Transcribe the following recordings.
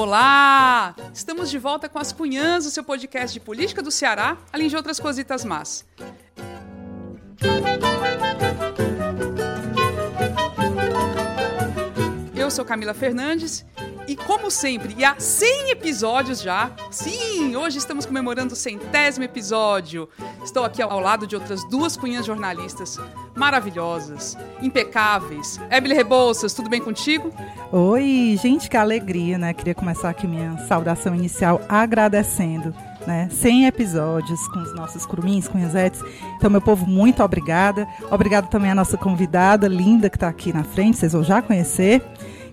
Olá! Estamos de volta com as Cunhãs, o seu podcast de política do Ceará, além de outras cositas más. Eu sou Camila Fernandes e, como sempre, e há 100 episódios já, sim, hoje estamos comemorando o centésimo episódio. Estou aqui ao lado de outras duas cunhas jornalistas maravilhosas, impecáveis. Emily Rebouças, tudo bem contigo? Oi, gente, que alegria, né? Queria começar aqui minha saudação inicial agradecendo né? 100 episódios com os nossos curumins, cunhazetes. Então, meu povo, muito obrigada. Obrigada também à nossa convidada linda que está aqui na frente, vocês vão já conhecer.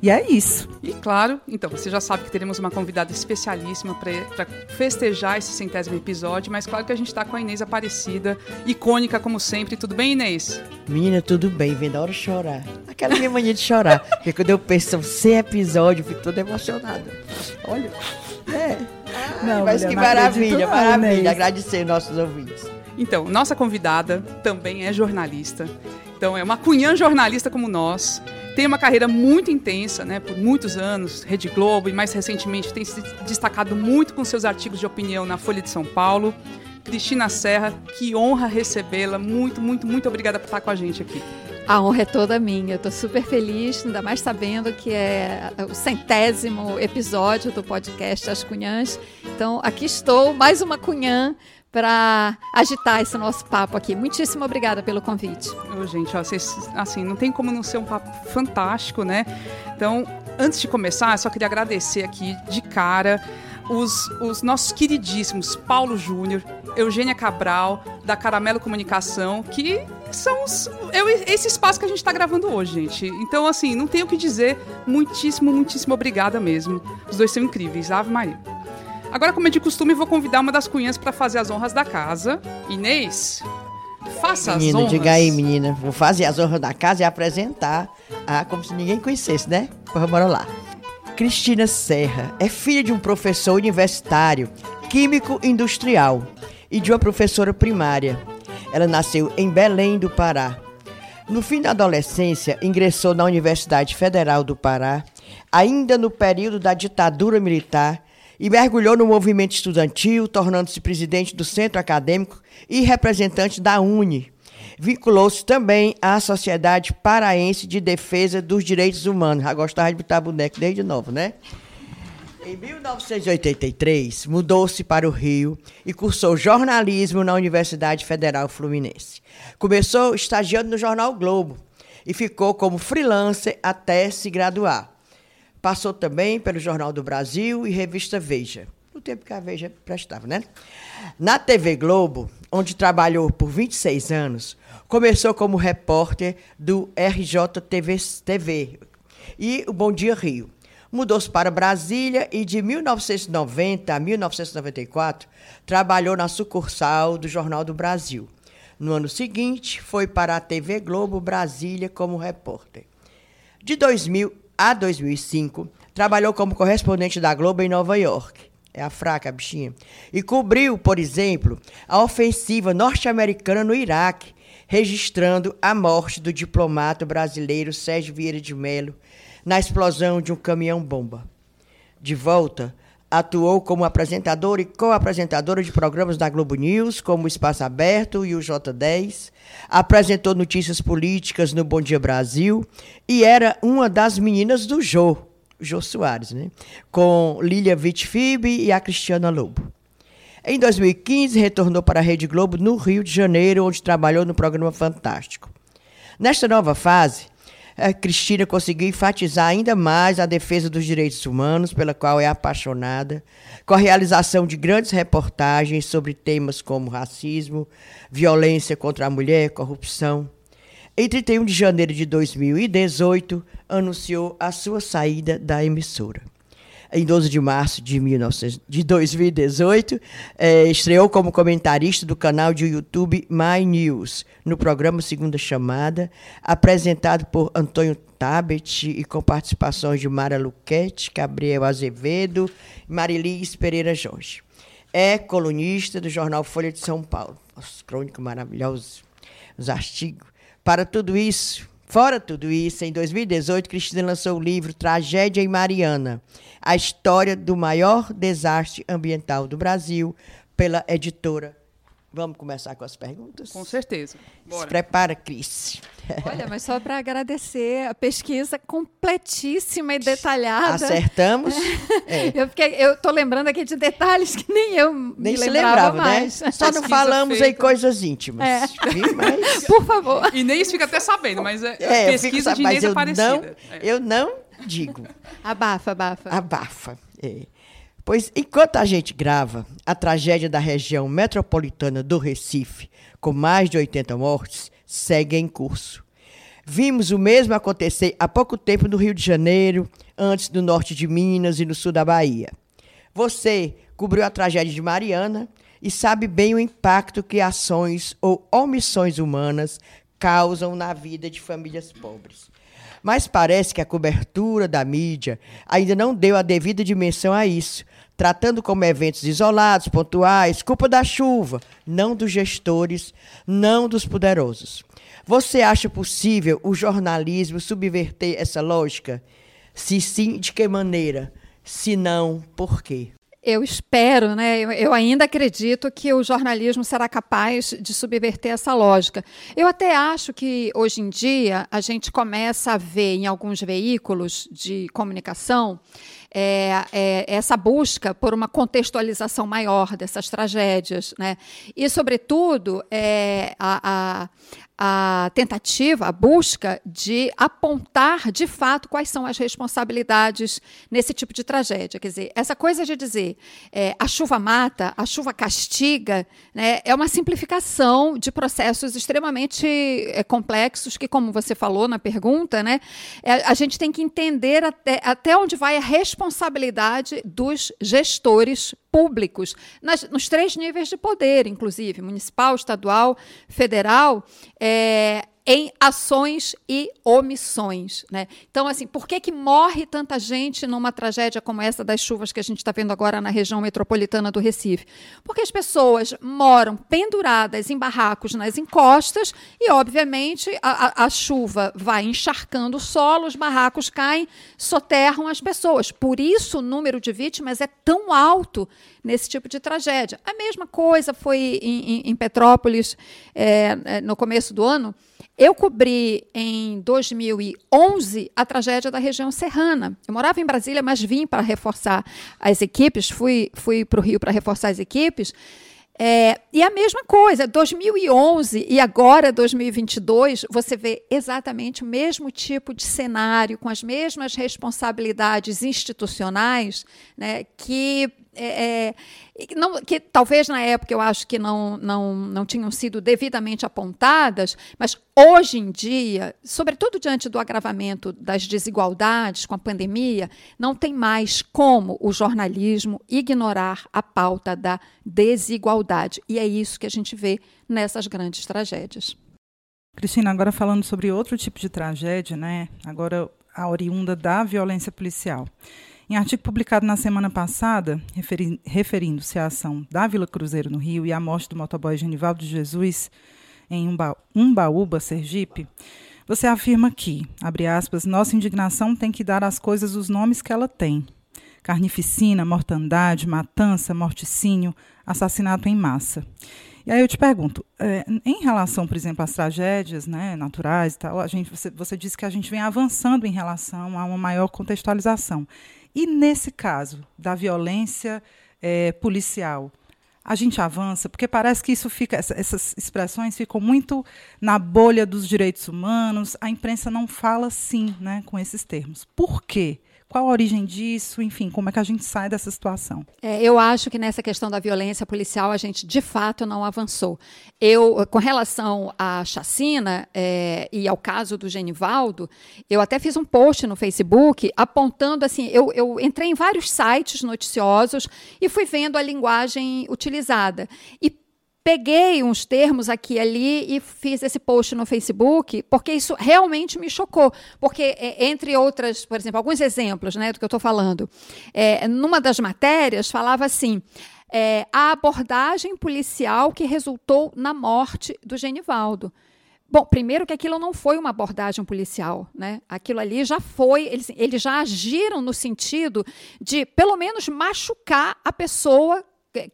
E é isso. E claro, então, você já sabe que teremos uma convidada especialíssima para festejar esse centésimo episódio, mas claro que a gente está com a Inês Aparecida, icônica como sempre. Tudo bem, Inês? Menina, tudo bem, vem da hora de chorar. Aquela minha mania de chorar. porque quando eu penso são 100 episódios, eu fico toda emocionada. Olha, é. Não, mas mulher, que maravilha, não, maravilha. Inês. Agradecer nossos ouvintes. Então, nossa convidada também é jornalista. Então, é uma cunhã jornalista como nós tem uma carreira muito intensa, né, por muitos anos, Rede Globo e mais recentemente tem se destacado muito com seus artigos de opinião na Folha de São Paulo. Cristina Serra, que honra recebê-la. Muito, muito, muito obrigada por estar com a gente aqui. A honra é toda minha. Eu estou super feliz, ainda mais sabendo que é o centésimo episódio do podcast As Cunhãs. Então, aqui estou, mais uma cunhã para agitar esse nosso papo aqui. Muitíssimo obrigada pelo convite. Oh, gente, ó, vocês, assim, não tem como não ser um papo fantástico, né? Então, antes de começar, eu só queria agradecer aqui de cara os, os nossos queridíssimos Paulo Júnior, Eugênia Cabral, da Caramelo Comunicação, que são os, eu, esse espaço que a gente está gravando hoje, gente. Então, assim, não tenho o que dizer. Muitíssimo, muitíssimo obrigada mesmo. Os dois são incríveis. Ave Maria. Agora, como é de costume, vou convidar uma das cunhas para fazer as honras da casa. Inês, faça menina, as honras. diga aí, menina. Vou fazer as honras da casa e apresentar ah, como se ninguém conhecesse, né? Bora lá. Cristina Serra é filha de um professor universitário, químico industrial e de uma professora primária. Ela nasceu em Belém do Pará. No fim da adolescência, ingressou na Universidade Federal do Pará, ainda no período da ditadura militar, e mergulhou no movimento estudantil, tornando-se presidente do Centro Acadêmico e representante da UNE. Vinculou-se também à Sociedade Paraense de Defesa dos Direitos Humanos. Já gostava de botar boneco desde novo, né? Em 1983, mudou-se para o Rio e cursou jornalismo na Universidade Federal Fluminense. Começou estagiando no jornal Globo e ficou como freelancer até se graduar. Passou também pelo Jornal do Brasil e revista Veja. No tempo que a Veja prestava, né? Na TV Globo, onde trabalhou por 26 anos, começou como repórter do RJTV TV e o Bom Dia Rio. Mudou-se para Brasília e de 1990 a 1994 trabalhou na sucursal do Jornal do Brasil. No ano seguinte, foi para a TV Globo Brasília como repórter. De 2000 a 2005, trabalhou como correspondente da Globo em Nova York. É a fraca, bichinha. E cobriu, por exemplo, a ofensiva norte-americana no Iraque, registrando a morte do diplomata brasileiro Sérgio Vieira de Mello na explosão de um caminhão-bomba. De volta, atuou como apresentadora e co-apresentadora de programas da Globo News, como o Espaço Aberto e o J10. Apresentou notícias políticas no Bom Dia Brasil e era uma das meninas do Jô, Jô Soares, né? com Lília Vitfib e a Cristiana Lobo. Em 2015, retornou para a Rede Globo no Rio de Janeiro, onde trabalhou no programa Fantástico. Nesta nova fase, a Cristina conseguiu enfatizar ainda mais a defesa dos direitos humanos, pela qual é apaixonada, com a realização de grandes reportagens sobre temas como racismo, violência contra a mulher, corrupção. Em 31 de janeiro de 2018, anunciou a sua saída da emissora em 12 de março de, 19, de 2018, é, estreou como comentarista do canal de YouTube My News, no programa Segunda Chamada, apresentado por Antônio Tabet e com participações de Mara Luquete, Gabriel Azevedo e Marilis Pereira Jorge. É colunista do jornal Folha de São Paulo. Os crônicos maravilhosos, os artigos. Para tudo isso, Fora tudo isso, em 2018, Cristina lançou o livro Tragédia em Mariana, a história do maior desastre ambiental do Brasil, pela editora. Vamos começar com as perguntas? Com certeza. Bora. Se prepara, Cris. Olha, mas só para agradecer a pesquisa completíssima e detalhada. Acertamos. É. Eu fiquei, eu tô lembrando aqui de detalhes que nem eu nem me se lembrava, mais. Né? Só não falamos feita. em coisas íntimas. É. Mas... Por favor. E nem isso fica até sabendo, mas é, é pesquisa de Inês eu Aparecida. Não, é. Eu não digo. Abafa, abafa. Abafa. É. Pois enquanto a gente grava, a tragédia da região metropolitana do Recife, com mais de 80 mortes, segue em curso. Vimos o mesmo acontecer há pouco tempo no Rio de Janeiro, antes no norte de Minas e no sul da Bahia. Você cobriu a tragédia de Mariana e sabe bem o impacto que ações ou omissões humanas causam na vida de famílias pobres. Mas parece que a cobertura da mídia ainda não deu a devida dimensão a isso, tratando como eventos isolados, pontuais, culpa da chuva, não dos gestores, não dos poderosos. Você acha possível o jornalismo subverter essa lógica? Se sim, de que maneira? Se não, por quê? Eu espero, né? Eu, eu, ainda acredito que o jornalismo será capaz de subverter essa lógica. Eu até acho que hoje em dia a gente começa a ver em alguns veículos de comunicação é, é, essa busca por uma contextualização maior dessas tragédias. Né? E, sobretudo, é, a, a a tentativa, a busca de apontar de fato quais são as responsabilidades nesse tipo de tragédia. Quer dizer, essa coisa de dizer é, a chuva mata, a chuva castiga, né, é uma simplificação de processos extremamente é, complexos que, como você falou na pergunta, né, é, a gente tem que entender até, até onde vai a responsabilidade dos gestores públicos, nas, nos três níveis de poder, inclusive, municipal, estadual, federal, é, em ações e omissões. Né? Então, assim, por que, que morre tanta gente numa tragédia como essa das chuvas que a gente está vendo agora na região metropolitana do Recife? Porque as pessoas moram penduradas em barracos nas encostas e, obviamente, a, a, a chuva vai encharcando o solo, os barracos caem, soterram as pessoas. Por isso, o número de vítimas é tão alto nesse tipo de tragédia. A mesma coisa foi em, em, em Petrópolis é, no começo do ano. Eu cobri em 2011 a tragédia da região serrana. Eu morava em Brasília, mas vim para reforçar as equipes, fui, fui para o Rio para reforçar as equipes. É, e a mesma coisa, 2011 e agora 2022, você vê exatamente o mesmo tipo de cenário, com as mesmas responsabilidades institucionais, né, que é, é não, que talvez na época eu acho que não, não, não tinham sido devidamente apontadas, mas hoje em dia, sobretudo diante do agravamento das desigualdades com a pandemia, não tem mais como o jornalismo ignorar a pauta da desigualdade. E é isso que a gente vê nessas grandes tragédias. Cristina, agora falando sobre outro tipo de tragédia, né? Agora a oriunda da violência policial. Em artigo publicado na semana passada, referi referindo-se à ação da Vila Cruzeiro no Rio e à morte do motoboy Genivaldo de Jesus em Umba Umbaúba, Sergipe, você afirma que, abre aspas, nossa indignação tem que dar às coisas os nomes que ela tem. Carnificina, mortandade, matança, morticínio, assassinato em massa. E aí eu te pergunto, é, em relação, por exemplo, às tragédias né, naturais e tal, a gente, você, você disse que a gente vem avançando em relação a uma maior contextualização. E nesse caso da violência é, policial, a gente avança, porque parece que isso fica, essas expressões ficam muito na bolha dos direitos humanos. A imprensa não fala sim, né, com esses termos. Por quê? Qual a origem disso? Enfim, como é que a gente sai dessa situação? É, eu acho que nessa questão da violência policial a gente de fato não avançou. Eu, com relação à chacina é, e ao caso do Genivaldo, eu até fiz um post no Facebook apontando assim, eu, eu entrei em vários sites noticiosos e fui vendo a linguagem utilizada. E peguei uns termos aqui e ali e fiz esse post no Facebook, porque isso realmente me chocou. Porque, é, entre outras, por exemplo, alguns exemplos né, do que eu estou falando, é, numa das matérias falava assim. É, a abordagem policial que resultou na morte do Genivaldo. Bom, primeiro que aquilo não foi uma abordagem policial, né? Aquilo ali já foi, eles, eles já agiram no sentido de, pelo menos, machucar a pessoa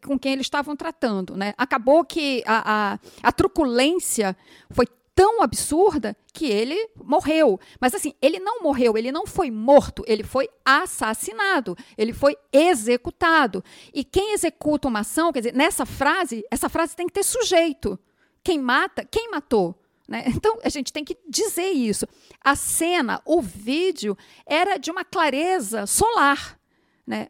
com quem eles estavam tratando, né? Acabou que a, a, a truculência foi tão absurda que ele morreu. Mas assim, ele não morreu, ele não foi morto, ele foi assassinado, ele foi executado. E quem executa uma ação, quer dizer, nessa frase, essa frase tem que ter sujeito. Quem mata, quem matou? Né? Então, a gente tem que dizer isso. A cena, o vídeo, era de uma clareza solar. Né?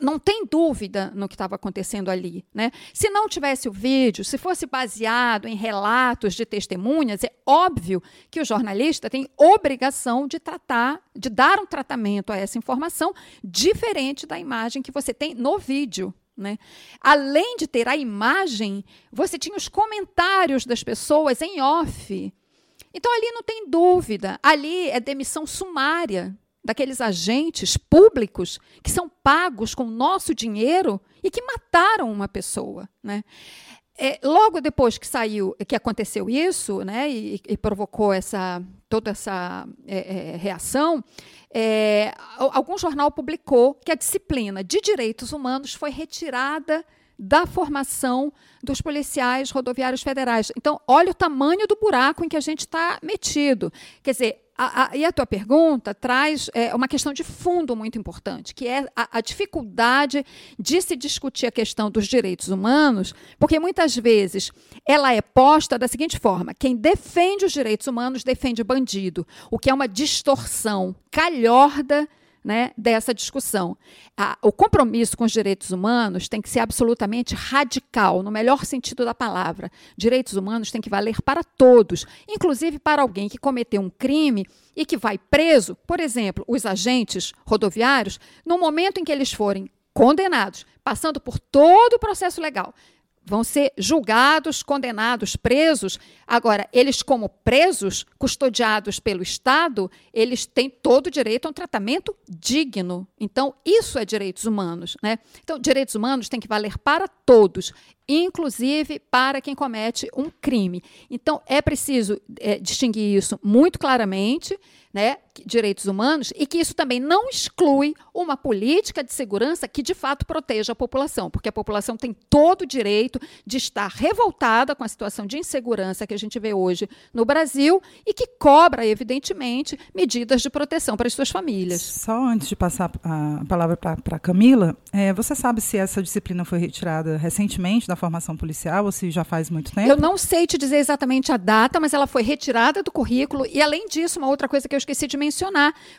Não, tem dúvida no que estava acontecendo ali. Né? Se não tivesse o vídeo, se fosse baseado em relatos de testemunhas, é óbvio que o jornalista tem obrigação de tratar, de dar um tratamento a essa informação diferente da imagem que você tem no vídeo. Né? Além de ter a imagem, você tinha os comentários das pessoas em off. Então ali não tem dúvida, ali é demissão sumária daqueles agentes públicos que são pagos com nosso dinheiro e que mataram uma pessoa. Né? É, logo depois que saiu, que aconteceu isso, né, e, e provocou essa toda essa é, é, reação, é, algum jornal publicou que a disciplina de direitos humanos foi retirada da formação dos policiais rodoviários federais. Então, olha o tamanho do buraco em que a gente está metido. Quer dizer, a, a, e a tua pergunta traz é, uma questão de fundo muito importante, que é a, a, dificuldade de se discutir a questão dos direitos humanos, porque muitas vezes ela é posta da seguinte forma: quem defende os direitos humanos defende bandido, o que é uma distorção calhorda né, dessa discussão. o compromisso com os direitos humanos tem que ser absolutamente radical, no melhor sentido da palavra. Direitos humanos têm que valer para todos, inclusive para alguém que cometeu um crime e que vai preso, por exemplo, os agentes rodoviários, no momento em que eles forem condenados, passando por todo o processo legal, vão ser julgados, condenados, presos. Agora, eles, como presos, custodiados pelo Estado, eles têm todo o direito a um tratamento digno. Então, isso é direitos humanos. Né? Então, direitos humanos têm que valer para todos, inclusive para quem comete um crime. Então, é preciso é, distinguir isso muito claramente né, direitos humanos e que isso também não exclui uma política de segurança que de fato proteja a população, porque a população tem todo o direito de estar revoltada com a situação de insegurança que a gente vê hoje no Brasil e que cobra, evidentemente, medidas de proteção para as suas famílias. Só antes de passar a palavra para Camila, é, você sabe se essa disciplina foi retirada recentemente da formação policial ou se já faz muito tempo? Eu não sei te dizer exatamente a data, mas ela foi retirada do currículo e, além disso, uma outra coisa que eu esqueci de mencionar.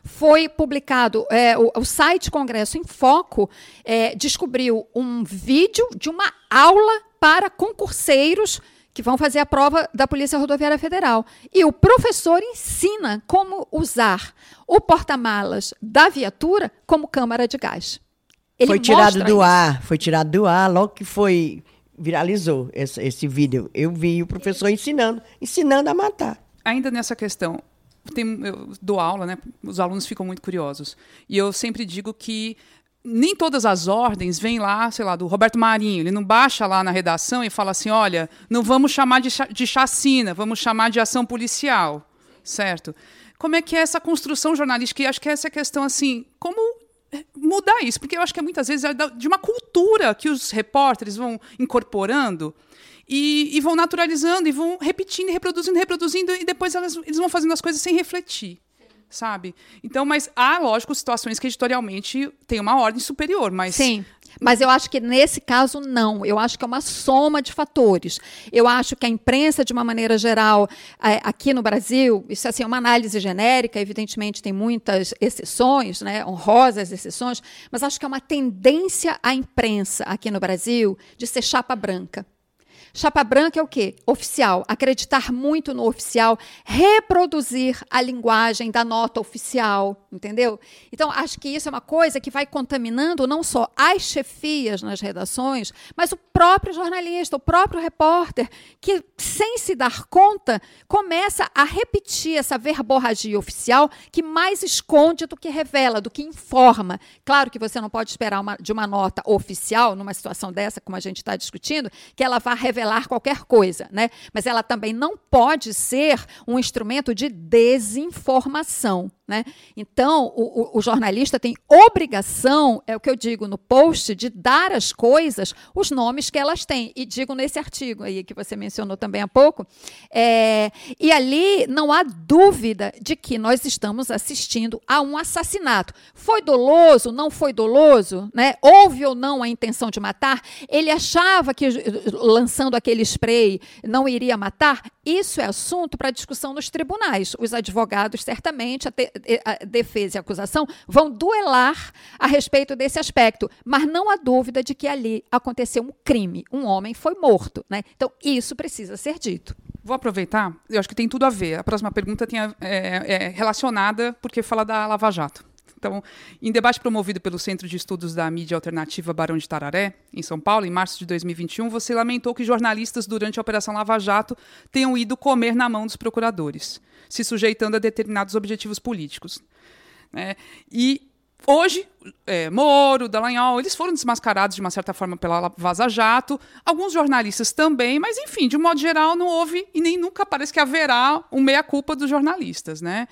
Foi publicado, é, o, o, site Congresso em Foco é, descobriu um vídeo de uma aula para concurseiros que vão fazer a prova da Polícia Rodoviária Federal. E o professor ensina como usar o porta-malas da viatura como câmara de gás. Ele foi tirado do isso. ar, foi tirado do ar logo que foi viralizou esse, esse vídeo. Eu vi o professor ensinando, ensinando a matar. Ainda nessa questão, tem, eu dou aula, né? Os alunos ficam muito curiosos. E eu sempre digo que nem todas as ordens vêm lá, sei lá, do Roberto Marinho. Ele não baixa lá na redação e fala assim: olha, não vamos chamar de, de chacina, vamos chamar de ação policial. Certo? Como é que é essa construção jornalística? E acho que essa é a questão, assim, como mudar isso? Porque eu acho que muitas vezes é de uma cultura que os repórteres vão incorporando e, e, vão naturalizando e vão repetindo, reproduzindo, reproduzindo, e depois elas, eles vão fazendo as coisas sem refletir. Sabe? Então, mas há, lógico, situações que editorialmente tem uma ordem superior, mas. Sim. Mas eu acho que nesse caso, não. Eu acho que é uma soma de fatores. Eu acho que a imprensa, de uma maneira geral, é, aqui no Brasil, isso assim, é uma análise genérica, evidentemente tem muitas exceções, né, honrosas exceções, mas acho que é uma tendência à imprensa aqui no Brasil de ser chapa branca. Chapa branca é o quê? Oficial. Acreditar muito no oficial, reproduzir a linguagem da nota oficial, entendeu? Então, acho que isso é uma coisa que vai contaminando não só as chefias nas redações, mas o próprio jornalista, o próprio repórter, que, sem se dar conta, começa a repetir essa verborragia oficial que mais esconde do que revela, do que informa. Claro que você não pode esperar uma, de uma nota oficial, numa situação dessa, como a gente está discutindo, que ela vá revelar revelar qualquer coisa, né? Mas ela também não pode ser um instrumento de desinformação. Né? Então, o, o, o, jornalista tem obrigação, é o que eu digo no post, de dar às coisas os nomes que elas têm. E digo nesse artigo aí que você mencionou também há pouco. É, e ali não há dúvida de que nós estamos assistindo a um assassinato. Foi doloso? Não foi doloso? Né? Houve ou não a intenção de matar? Ele achava que lançando aquele spray não iria matar? Isso é assunto para discussão nos tribunais. Os advogados, certamente, a, te, a defesa e acusação, vão duelar a respeito desse aspecto. Mas não há dúvida de que ali aconteceu um crime. Um homem foi morto. Né? Então, isso precisa ser dito. Vou aproveitar, eu acho que tem tudo a ver. A próxima pergunta tem a, é, é relacionada, porque fala da Lava Jato. Então, em debate promovido pelo Centro de Estudos da Mídia Alternativa Barão de Tararé, em São Paulo, em março de 2021, você lamentou que jornalistas, durante a Operação Lava Jato, tenham ido comer na mão dos procuradores, se sujeitando a determinados objetivos políticos. É, e Hoje, é, Moro, Dallagnol, eles foram desmascarados de uma certa forma pela Vaza Jato, alguns jornalistas também, mas enfim, de um modo geral não houve e nem nunca parece que haverá um meia-culpa dos jornalistas, né?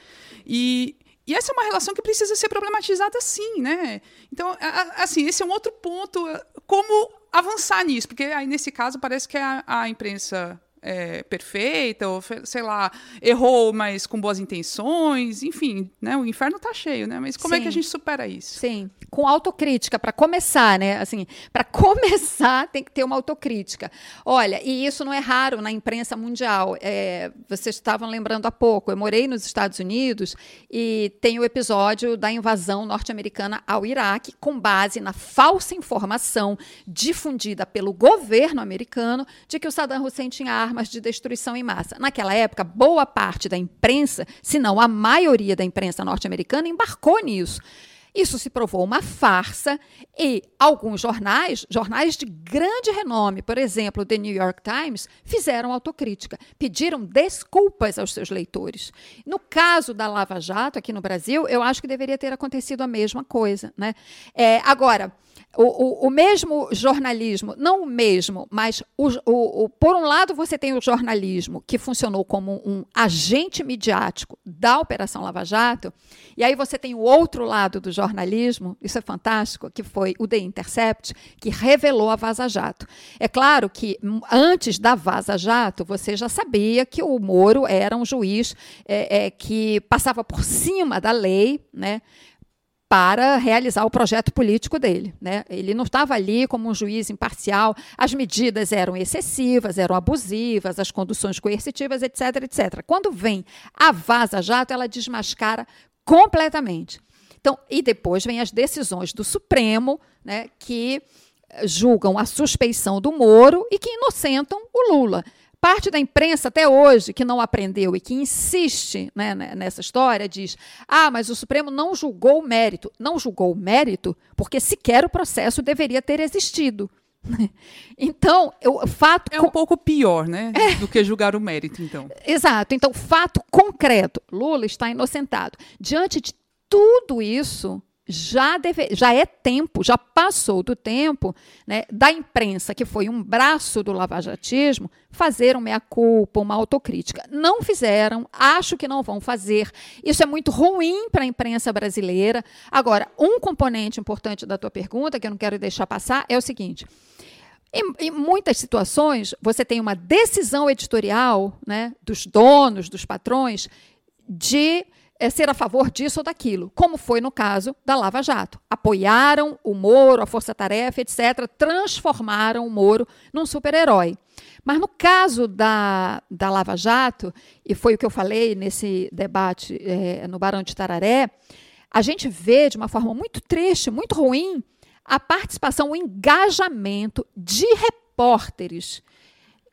E e essa é uma relação que precisa ser problematizada sim, né? Então, assim, esse é um outro ponto, como avançar nisso, porque aí nesse caso parece que a, a imprensa é, perfeita, ou sei lá, errou, mas com boas intenções, enfim, né? O inferno está cheio, né? Mas como Sim. é que a gente supera isso? Sim, com autocrítica, para começar, né? Assim, para começar tem que ter uma autocrítica. Olha, e isso não é raro na imprensa mundial. É, vocês estavam lembrando há pouco, eu morei nos Estados Unidos e tem o episódio da invasão norte-americana ao Iraque, com base na falsa informação difundida pelo governo americano de que o Saddam Hussein tinha armas armas de destruição em massa. Naquela época, boa parte da imprensa, se não a maioria da imprensa norte-americana, embarcou nisso. Isso se provou uma farsa e alguns jornais, jornais de grande renome, por exemplo, o The New York Times, fizeram autocrítica, pediram desculpas aos seus leitores. No caso da Lava Jato, aqui no Brasil, eu acho que deveria ter acontecido a mesma coisa. Né? É, agora, o, o, o, mesmo jornalismo, não o mesmo, mas o, por um lado você tem o jornalismo que funcionou como um agente midiático da Operação Lava Jato, e aí você tem o outro lado do jornalismo, isso é fantástico, que foi o The Intercept, que revelou a Vaza Jato. É claro que antes da Vaza Jato, você já sabia que o Moro era um juiz é, é, que passava por cima da lei, né? para realizar o projeto político dele. Né? Ele não estava ali como um juiz imparcial, as medidas eram excessivas, eram abusivas, as conduções coercitivas, etc, etc. Quando vem a Vaza Jato, ela desmascara completamente. Então, e depois vem as decisões do Supremo, né, que julgam a suspeição do Moro e que inocentam o Lula. Parte da imprensa, até hoje, que não aprendeu e que insiste né, né, nessa história, diz: ah, mas o Supremo não julgou o mérito. Não julgou o mérito porque sequer o processo deveria ter existido. Então, o fato. É um pouco pior, né? É. Do que julgar o mérito, então. Exato. Então, fato concreto: Lula está inocentado. Diante de tudo isso, já, deve, já é tempo, já passou do tempo né, da imprensa, que foi um braço do lavajatismo, fazer uma meia-culpa, uma autocrítica. Não fizeram, acho que não vão fazer. Isso é muito ruim para a imprensa brasileira. Agora, um componente importante da tua pergunta, que eu não quero deixar passar, é o seguinte. Em, em, muitas situações, você tem uma decisão editorial né, dos donos, dos patrões, de é, ser a favor disso ou daquilo, como foi no caso da Lava Jato. Apoiaram o Moro, a Força Tarefa, etc., transformaram o Moro num super-herói. Mas no caso da, da Lava Jato, e foi o que eu falei nesse debate é, no Barão de Tararé, a gente vê de uma forma muito triste, muito ruim, a participação, o engajamento de repórteres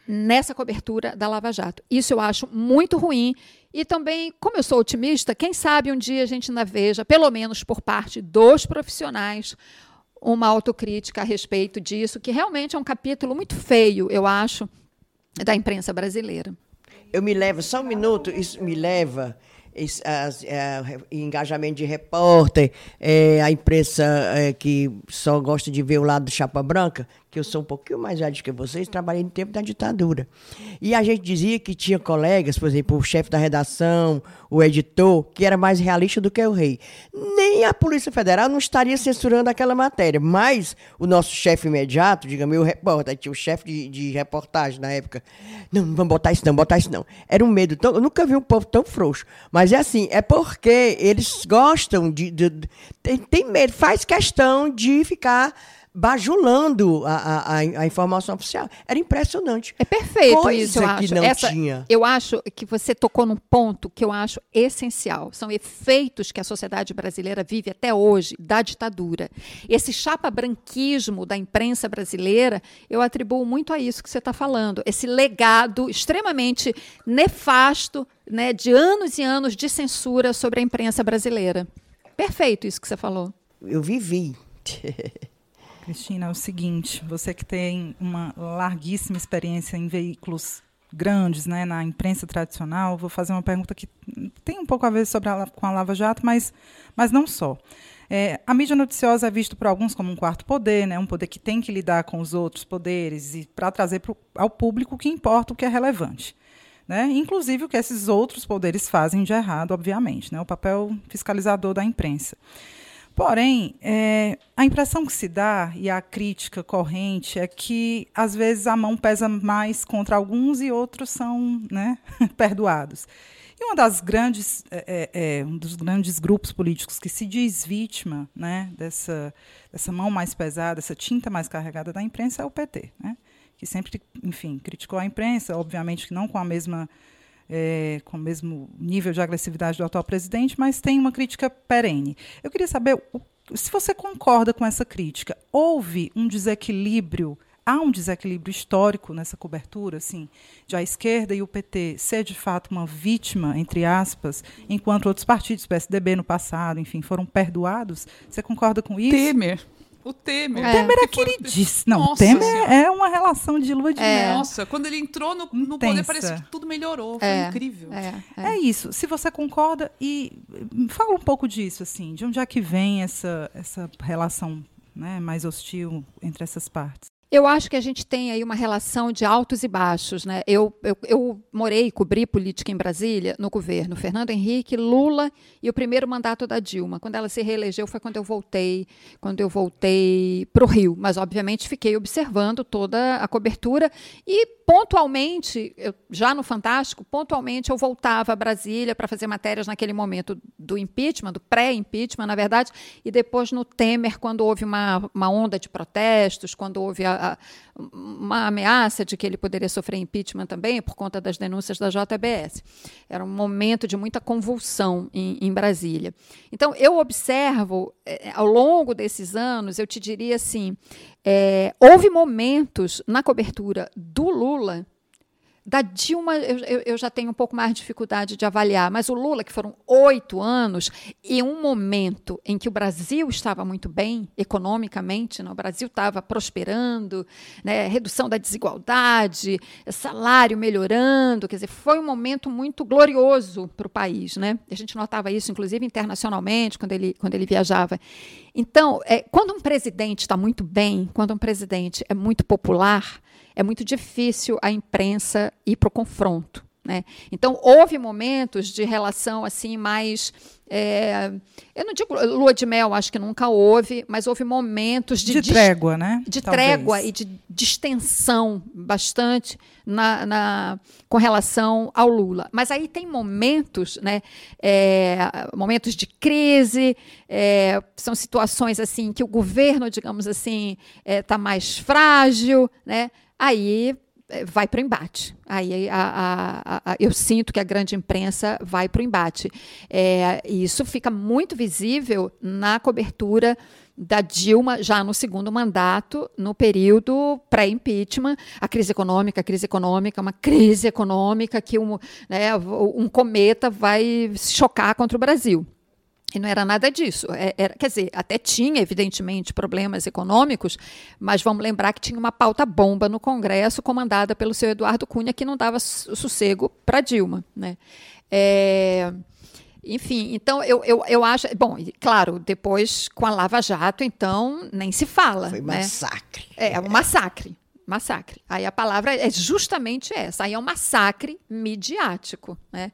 nessa cobertura da Lava Jato. Isso eu acho muito ruim. E também, como eu sou otimista, quem sabe um dia a gente ainda veja, pelo menos por parte dos profissionais, uma autocrítica a respeito disso, que realmente é um capítulo muito feio, eu acho, da imprensa brasileira. Eu me levo, só um minuto, isso me leva esse, é, engajamento de repórter, é, a imprensa é, que só gosta de ver o lado do chapa branca, que eu sou um pouquinho mais velho que vocês, trabalhei no tempo da ditadura. E a gente dizia que tinha colegas, por exemplo, o chefe da redação, o editor, que era mais realista do que o rei. Nem a Polícia Federal não estaria censurando aquela matéria, mas o nosso chefe imediato, digamos, o repórter, tinha o chefe de, de, reportagem na época, não, não vamos botar isso não, botar isso não. Era um medo tão, eu nunca vi um povo tão frouxo. Mas é assim, é porque eles gostam de, de, de tem, tem medo, faz questão de ficar bajulando a, a, a, informação oficial. Era impressionante. É perfeito Coisa isso, eu que acho. não Essa, tinha. Eu acho que você tocou num ponto que eu acho essencial. São efeitos que a sociedade brasileira vive até hoje da ditadura. Esse chapa-branquismo da imprensa brasileira, eu atribuo muito a isso que você está falando. Esse legado extremamente nefasto né, de anos e anos de censura sobre a imprensa brasileira. Perfeito isso que você falou. Eu vivi. Cristina, é o seguinte: você que tem uma larguíssima experiência em veículos grandes, né, na imprensa tradicional, vou fazer uma pergunta que tem um pouco a ver sobre a, com a Lava Jato, mas, mas não só. É, a mídia noticiosa é vista por alguns como um quarto poder, né, um poder que tem que lidar com os outros poderes e para trazer pro, ao público o que importa, o que é relevante. Né? Inclusive o que esses outros poderes fazem de errado, obviamente, né? o papel fiscalizador da imprensa. Porém, é, a impressão que se dá e a crítica corrente é que às vezes a mão pesa mais contra alguns e outros são né, perdoados. E uma das grandes, é, é, é, um dos grandes grupos políticos que se diz vítima né, dessa, dessa mão mais pesada, essa tinta mais carregada da imprensa é o PT, né, que sempre, enfim, criticou a imprensa, obviamente que não com a mesma é, com o mesmo nível de agressividade do atual presidente, mas tem uma crítica perene. Eu queria saber o, se você concorda com essa crítica. Houve um desequilíbrio, há um desequilíbrio histórico nessa cobertura, assim, de a esquerda e o PT ser de fato uma vítima, entre aspas, enquanto outros partidos, PSDB no passado, enfim, foram perdoados? Você concorda com isso? Temer. O Temer. O Temer é, queridíssimo. Não, o Temer senhora. é uma relação de lua de é. mel. Nossa, quando ele entrou no, no poder, parecia que tudo melhorou. Foi é. incrível. É, é. é, isso. Se você concorda, e fala um pouco disso, assim, de onde é que vem essa, essa relação né, mais hostil entre essas partes? Eu acho que a gente tem aí uma relação de altos e baixos. Né? Eu, eu, eu morei e cobri política em Brasília no governo Fernando Henrique, Lula e o primeiro mandato da Dilma. Quando ela se reelegeu foi quando eu voltei, quando eu voltei para o Rio. Mas, obviamente, fiquei observando toda a cobertura e pontualmente, eu, já no Fantástico, pontualmente eu voltava a Brasília para fazer matérias naquele momento do impeachment, do pré-impeachment, na verdade, e depois no Temer, quando houve uma, uma onda de protestos, quando houve a, uma ameaça de que ele poderia sofrer impeachment também, por conta das denúncias da JBS. Era um momento de muita convulsão em, em Brasília. Então, eu observo, eh, ao longo desses anos, eu te diria assim, é, houve momentos na cobertura do Lula da Dilma, eu, eu, já tenho um pouco mais de dificuldade de avaliar, mas o Lula, que foram oito anos, e um momento em que o Brasil estava muito bem economicamente, né? o Brasil estava prosperando, né? redução da desigualdade, salário melhorando, quer dizer, foi um momento muito glorioso para o país. Né? A gente notava isso, inclusive, internacionalmente, quando ele, quando ele viajava. Então, é, quando um presidente está muito bem, quando um presidente é muito popular, é muito difícil a imprensa ir para o confronto. Né? Então, houve momentos de relação assim mais. É, eu não digo lua de mel, acho que nunca houve, mas houve momentos de. De trégua, né? De Talvez. trégua e de distensão bastante na, na, com relação ao Lula. Mas aí tem momentos, né? É, momentos de crise, é, são situações assim que o governo, digamos assim, está é, mais frágil, né? aí vai para o embate. Aí a, a, a, eu sinto que a grande imprensa vai para o embate. É, isso fica muito visível na cobertura da Dilma já no segundo mandato, no período pré-impeachment, a crise econômica, a crise econômica, uma crise econômica que um, né, um cometa vai chocar contra o Brasil. E não era nada disso. É, era, quer dizer, até tinha, evidentemente, problemas econômicos, mas vamos lembrar que tinha uma pauta bomba no Congresso, comandada pelo seu Eduardo Cunha, que não dava sossego para Dilma. Né? É, Enfim, então eu, eu, eu acho. Bom, claro, depois com a Lava Jato, então nem se fala. Foi né? massacre. É um massacre. Massacre. Aí a palavra é justamente essa. Aí é um massacre midiático. Né?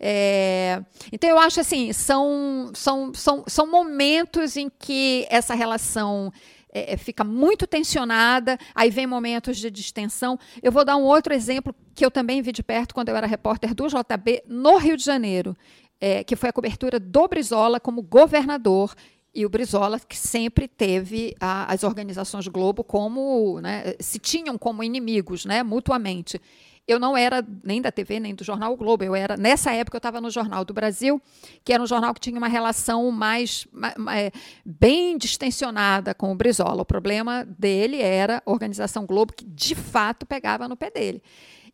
É, então eu acho assim, são, são, são, são momentos em que essa relação é, é, fica muito tensionada, aí vem momentos de distensão. Eu vou dar um outro exemplo que eu também vi de perto quando eu era repórter do JB no Rio de Janeiro, é, que foi a cobertura do Brizola como governador e o Brizola, que sempre teve a, as organizações Globo como, né, se tinham como inimigos, né, mutuamente. Eu não era nem da TV, nem do jornal o Globo. Eu era nessa época eu estava no Jornal do Brasil, que era um jornal que tinha uma relação mais, mais, mais bem distensionada com o Brizola. O problema dele era a organização Globo, que de fato pegava no pé dele.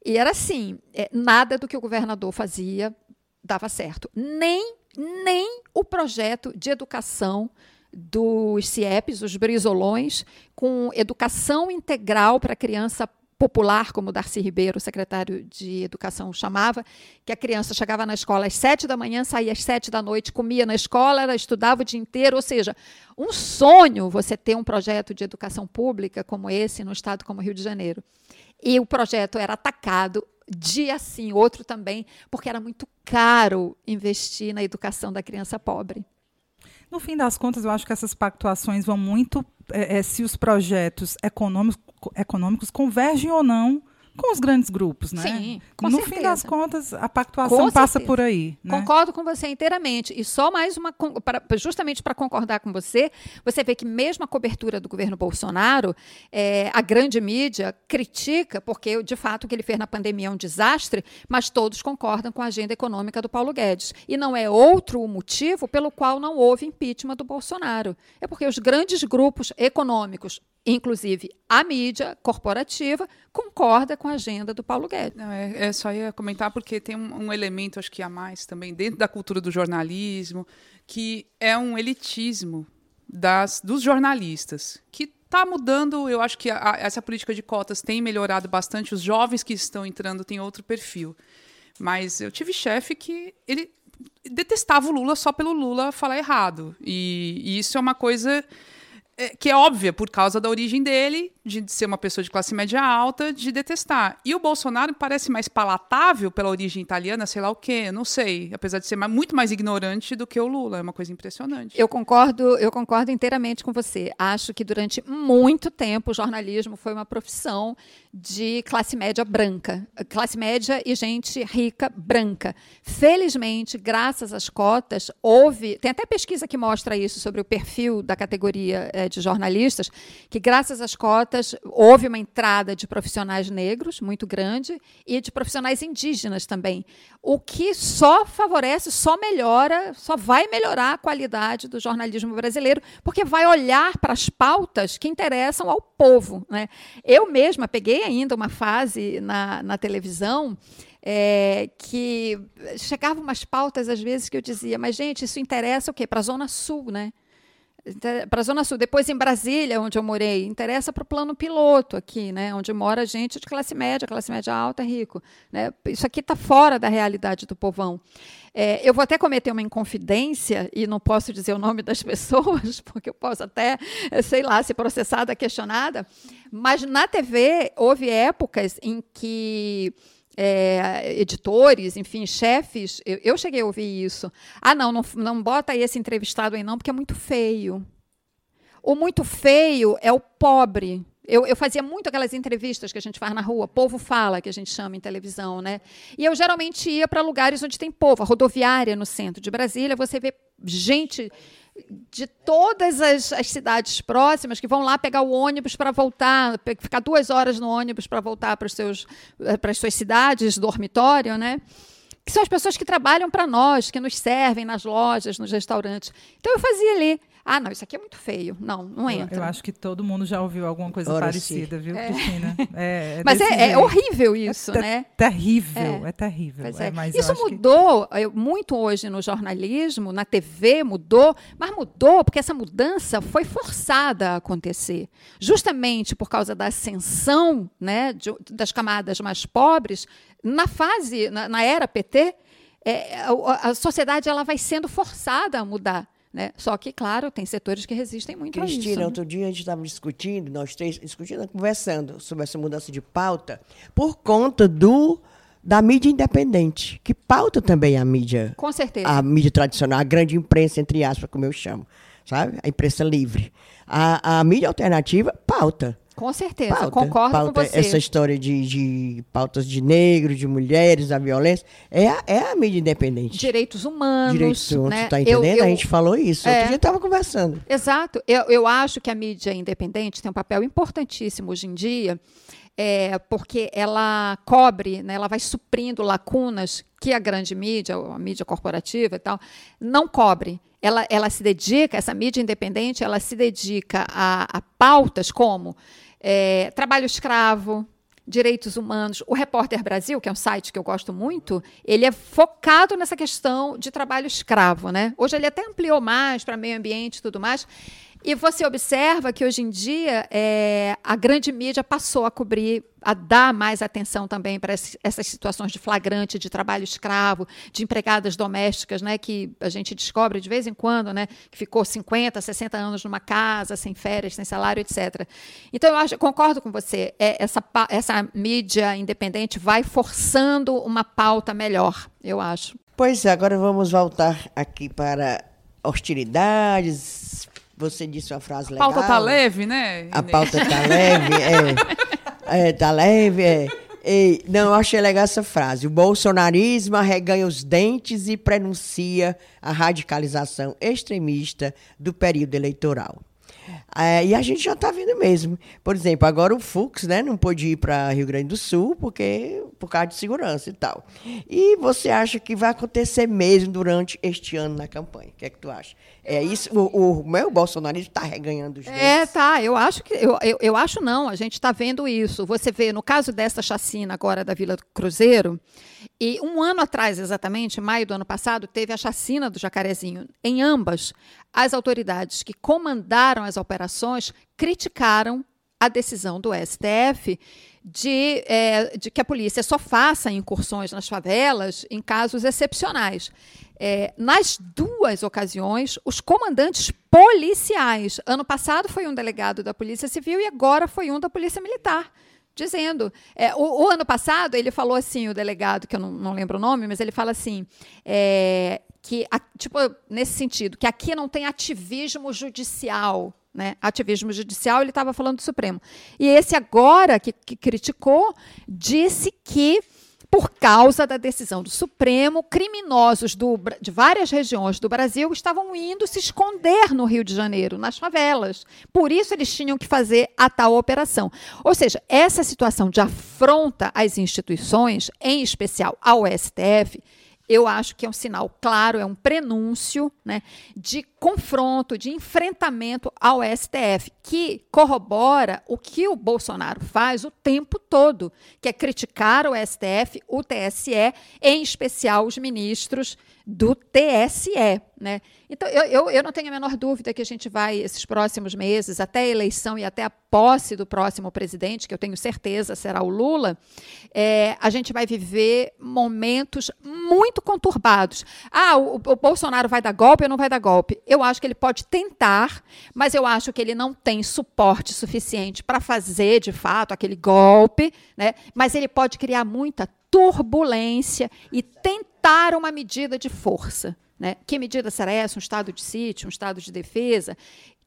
E era assim, é, nada do que o governador fazia dava certo. Nem nem o projeto de educação dos CIEPs, os brizolões, com educação integral para a criança popular, como Darcy Ribeiro, secretário de Educação, chamava, que a criança chegava na escola às sete da manhã, saía às sete da noite, comia na escola, estudava o dia inteiro, ou seja, um sonho você ter um projeto de educação pública como esse no estado como Rio de Janeiro. E o projeto era atacado dia sim, outro também, porque era muito caro investir na educação da criança pobre. No fim das contas, eu acho que essas pactuações vão muito é, é, se os projetos econômicos, econômicos convergem ou não com os grandes grupos, né? Sim, com No certeza. fim das contas, a pactuação Com passa certeza. por aí. Né? Concordo com você inteiramente. E só mais uma. pra- justamente para concordar com você, você vê que mesmo a cobertura do governo Bolsonaro, é, a grande mídia critica, porque de fato o que ele fez na pandemia é um desastre, mas todos concordam com a agenda econômica do Paulo Guedes. E não é outro o motivo pelo qual não houve impeachment do Bolsonaro. É porque os grandes grupos econômicos, inclusive a mídia corporativa, concorda com a agenda do Paulo Guedes. É, é só ia comentar porque tem um, um elemento, acho que a mais também, dentro da cultura do jornalismo, que é um elitismo das, dos jornalistas, que está mudando. Eu acho que a- a- essa política de cotas tem melhorado bastante. Os jovens que estão entrando têm outro perfil. Mas eu tive chefe que ele detestava o Lula só pelo Lula falar errado. E, e isso é uma coisa é, que é óbvia por causa da origem dele, de ser uma pessoa de classe média alta, de detestar. E o Bolsonaro parece mais palatável pela origem italiana, sei lá o quê, não sei. Apesar de ser mais- muito mais ignorante do que o Lula, é uma coisa impressionante. Eu concordo, eu concordo inteiramente com você. Acho que durante muito tempo o jornalismo foi uma profissão de classe média branca, classe média e gente rica branca. Felizmente, graças às cotas, houve, tem até pesquisa que mostra isso sobre o perfil da categoria eh, de jornalistas, que graças às cotas houve uma entrada de profissionais negros muito grande e de profissionais indígenas também, o que só favorece, só melhora, só vai melhorar a qualidade do jornalismo brasileiro, porque vai olhar para as pautas que interessam ao povo. Né? Eu mesma peguei ainda uma fase na, na televisão é, que chegavam umas pautas às vezes que eu dizia, mas gente, isso interessa o quê? Para a Zona Sul, né? Para a Zona Sul. Depois, em Brasília, onde eu morei, interessa para o plano piloto aqui, né? onde mora gente de classe média, classe média alta, rico. Né? Isso aqui está fora da realidade do povão. É, eu vou até cometer uma inconfidência, e não posso dizer o nome das pessoas, porque eu posso até, eh, sei lá, ser processada, questionada, mas na TV houve épocas em que é, editores, enfim, chefes, eu, eu, cheguei a ouvir isso. Ah, não, não, não bota esse entrevistado aí não, porque é muito feio. O muito feio é o pobre. Eu, eu, fazia muito aquelas entrevistas que a gente faz na rua, povo fala, que a gente chama em televisão, né? E eu geralmente ia para lugares onde tem povo. A rodoviária no centro de Brasília, você vê gente de todas as, as, cidades próximas que vão lá pegar o ônibus para voltar, ficar duas horas no ônibus para voltar para, os seus, para as suas cidades, dormitório, né? Que são as pessoas que trabalham para nós, que nos servem nas lojas, nos restaurantes. Então eu fazia ali. Ah, não, isso aqui é muito feio. Não, não entra. Eu, eu acho que todo mundo já ouviu alguma coisa Ora parecida, sim. viu, é. Cristina? É, é mas é, é, horrível isso, é né? Terrível, é, terrível. isso mudou que... muito hoje no jornalismo, na TV mudou, mas mudou porque essa mudança foi forçada a acontecer. Justamente por causa da ascensão né, de, das camadas mais pobres, na fase, na, na era PT, é, a, a sociedade ela vai sendo forçada a mudar. Né? Só que, claro, tem setores que resistem muito Cristina, a isso. né? outro dia a gente estava discutindo, nós três discutindo, conversando sobre essa mudança de pauta, por conta do da mídia independente, que pauta também a mídia, Com certeza. a mídia tradicional, a grande imprensa, entre aspas, como eu chamo, sabe? A imprensa livre. A, a mídia alternativa pauta. Com certeza, pauta, concordo pauta, com você. Essa história de, de pautas de negros, de mulheres, da violência, é a, é a mídia independente. Direitos humanos. Direitos humanos, né? tá Eu- entendendo? eu- A gente falou isso. É. Outro dia estava conversando. Exato. Eu, eu acho que a mídia independente tem um papel importantíssimo hoje em dia, é, porque ela cobre, né, ela vai suprindo lacunas que a grande mídia, a mídia corporativa e tal, não cobre. Ela, ela se dedica, essa mídia independente, ela se dedica a, a pautas como é, trabalho escravo, direitos humanos. O Repórter Brasil, que é um site que eu gosto muito, ele é focado nessa questão de trabalho escravo. Né? Hoje ele até ampliou mais para meio ambiente e tudo mais. E você observa que hoje em dia é, a grande mídia passou a cobrir, a dar mais atenção também para ess- essas situações de flagrante, de trabalho escravo, de empregadas domésticas, né, que a gente descobre de vez em quando, né, que ficou 50, 60 anos numa casa, sem férias, sem salário, etc. Então, eu acho, concordo com você, é, essa, essa mídia independente vai forçando uma pauta melhor, eu acho. Pois é, agora vamos voltar aqui para hostilidades. Você disse uma frase A legal. pauta tá leve, né? A Inês? pauta tá leve, é. É, tá leve, é. E, não, eu achei legal essa frase. O bolsonarismo arreganha os dentes e prenuncia a radicalização extremista do período eleitoral. É, e a gente já está vendo mesmo. Por exemplo, agora o Fux né, não pôde ir para Rio Grande do Sul porque, por causa de segurança e tal. E você acha que vai acontecer mesmo durante este ano na campanha? O que é que tu acha? É isso? O, o meu bolsonarismo está reganhando os dentes? É, tá. Eu acho que. Eu, eu, eu acho não. A gente está vendo isso. Você vê, no caso dessa chacina agora da Vila Cruzeiro, e um ano atrás, exatamente, em maio do ano passado, teve a chacina do Jacarezinho. Em ambas, as autoridades que comandaram as operações criticaram a decisão do STF de, é, de que a polícia só faça incursões nas favelas em casos excepcionais. É, nas duas ocasiões, os comandantes policiais, ano passado foi um delegado da Polícia Civil e agora foi um da Polícia Militar, dizendo. é, o, o ano passado, ele falou assim, o delegado, que eu não, não lembro o nome, mas ele fala assim. é, que, tipo, nesse sentido, que aqui não tem ativismo judicial, né? Ativismo judicial, ele estava falando do Supremo. E esse agora que, que criticou disse que por causa da decisão do Supremo, criminosos do de várias regiões do Brasil estavam indo se esconder no Rio de Janeiro, nas favelas. Por isso eles tinham que fazer a tal operação. Ou seja, essa situação de afronta às instituições, em especial ao STF, eu acho que é um sinal claro, é um prenúncio né, de confronto, de enfrentamento ao STF, que corrobora o que o Bolsonaro faz o tempo todo, que é criticar o STF, o TSE, em especial os ministros do TSE. Né? Então, eu, eu, eu não tenho a menor dúvida que a gente vai, esses próximos meses, até a eleição e até a posse do próximo presidente, que eu tenho certeza será o Lula, é, a gente vai viver momentos muito conturbados. Ah, o, o Bolsonaro vai dar golpe ou não vai dar golpe? Eu acho que ele pode tentar, mas eu acho que ele não tem suporte suficiente para fazer, de fato, aquele golpe, né? mas ele pode criar muita turbulência e tentar uma medida de força. Né? Que medida será essa? Um estado de sítio, um estado de defesa?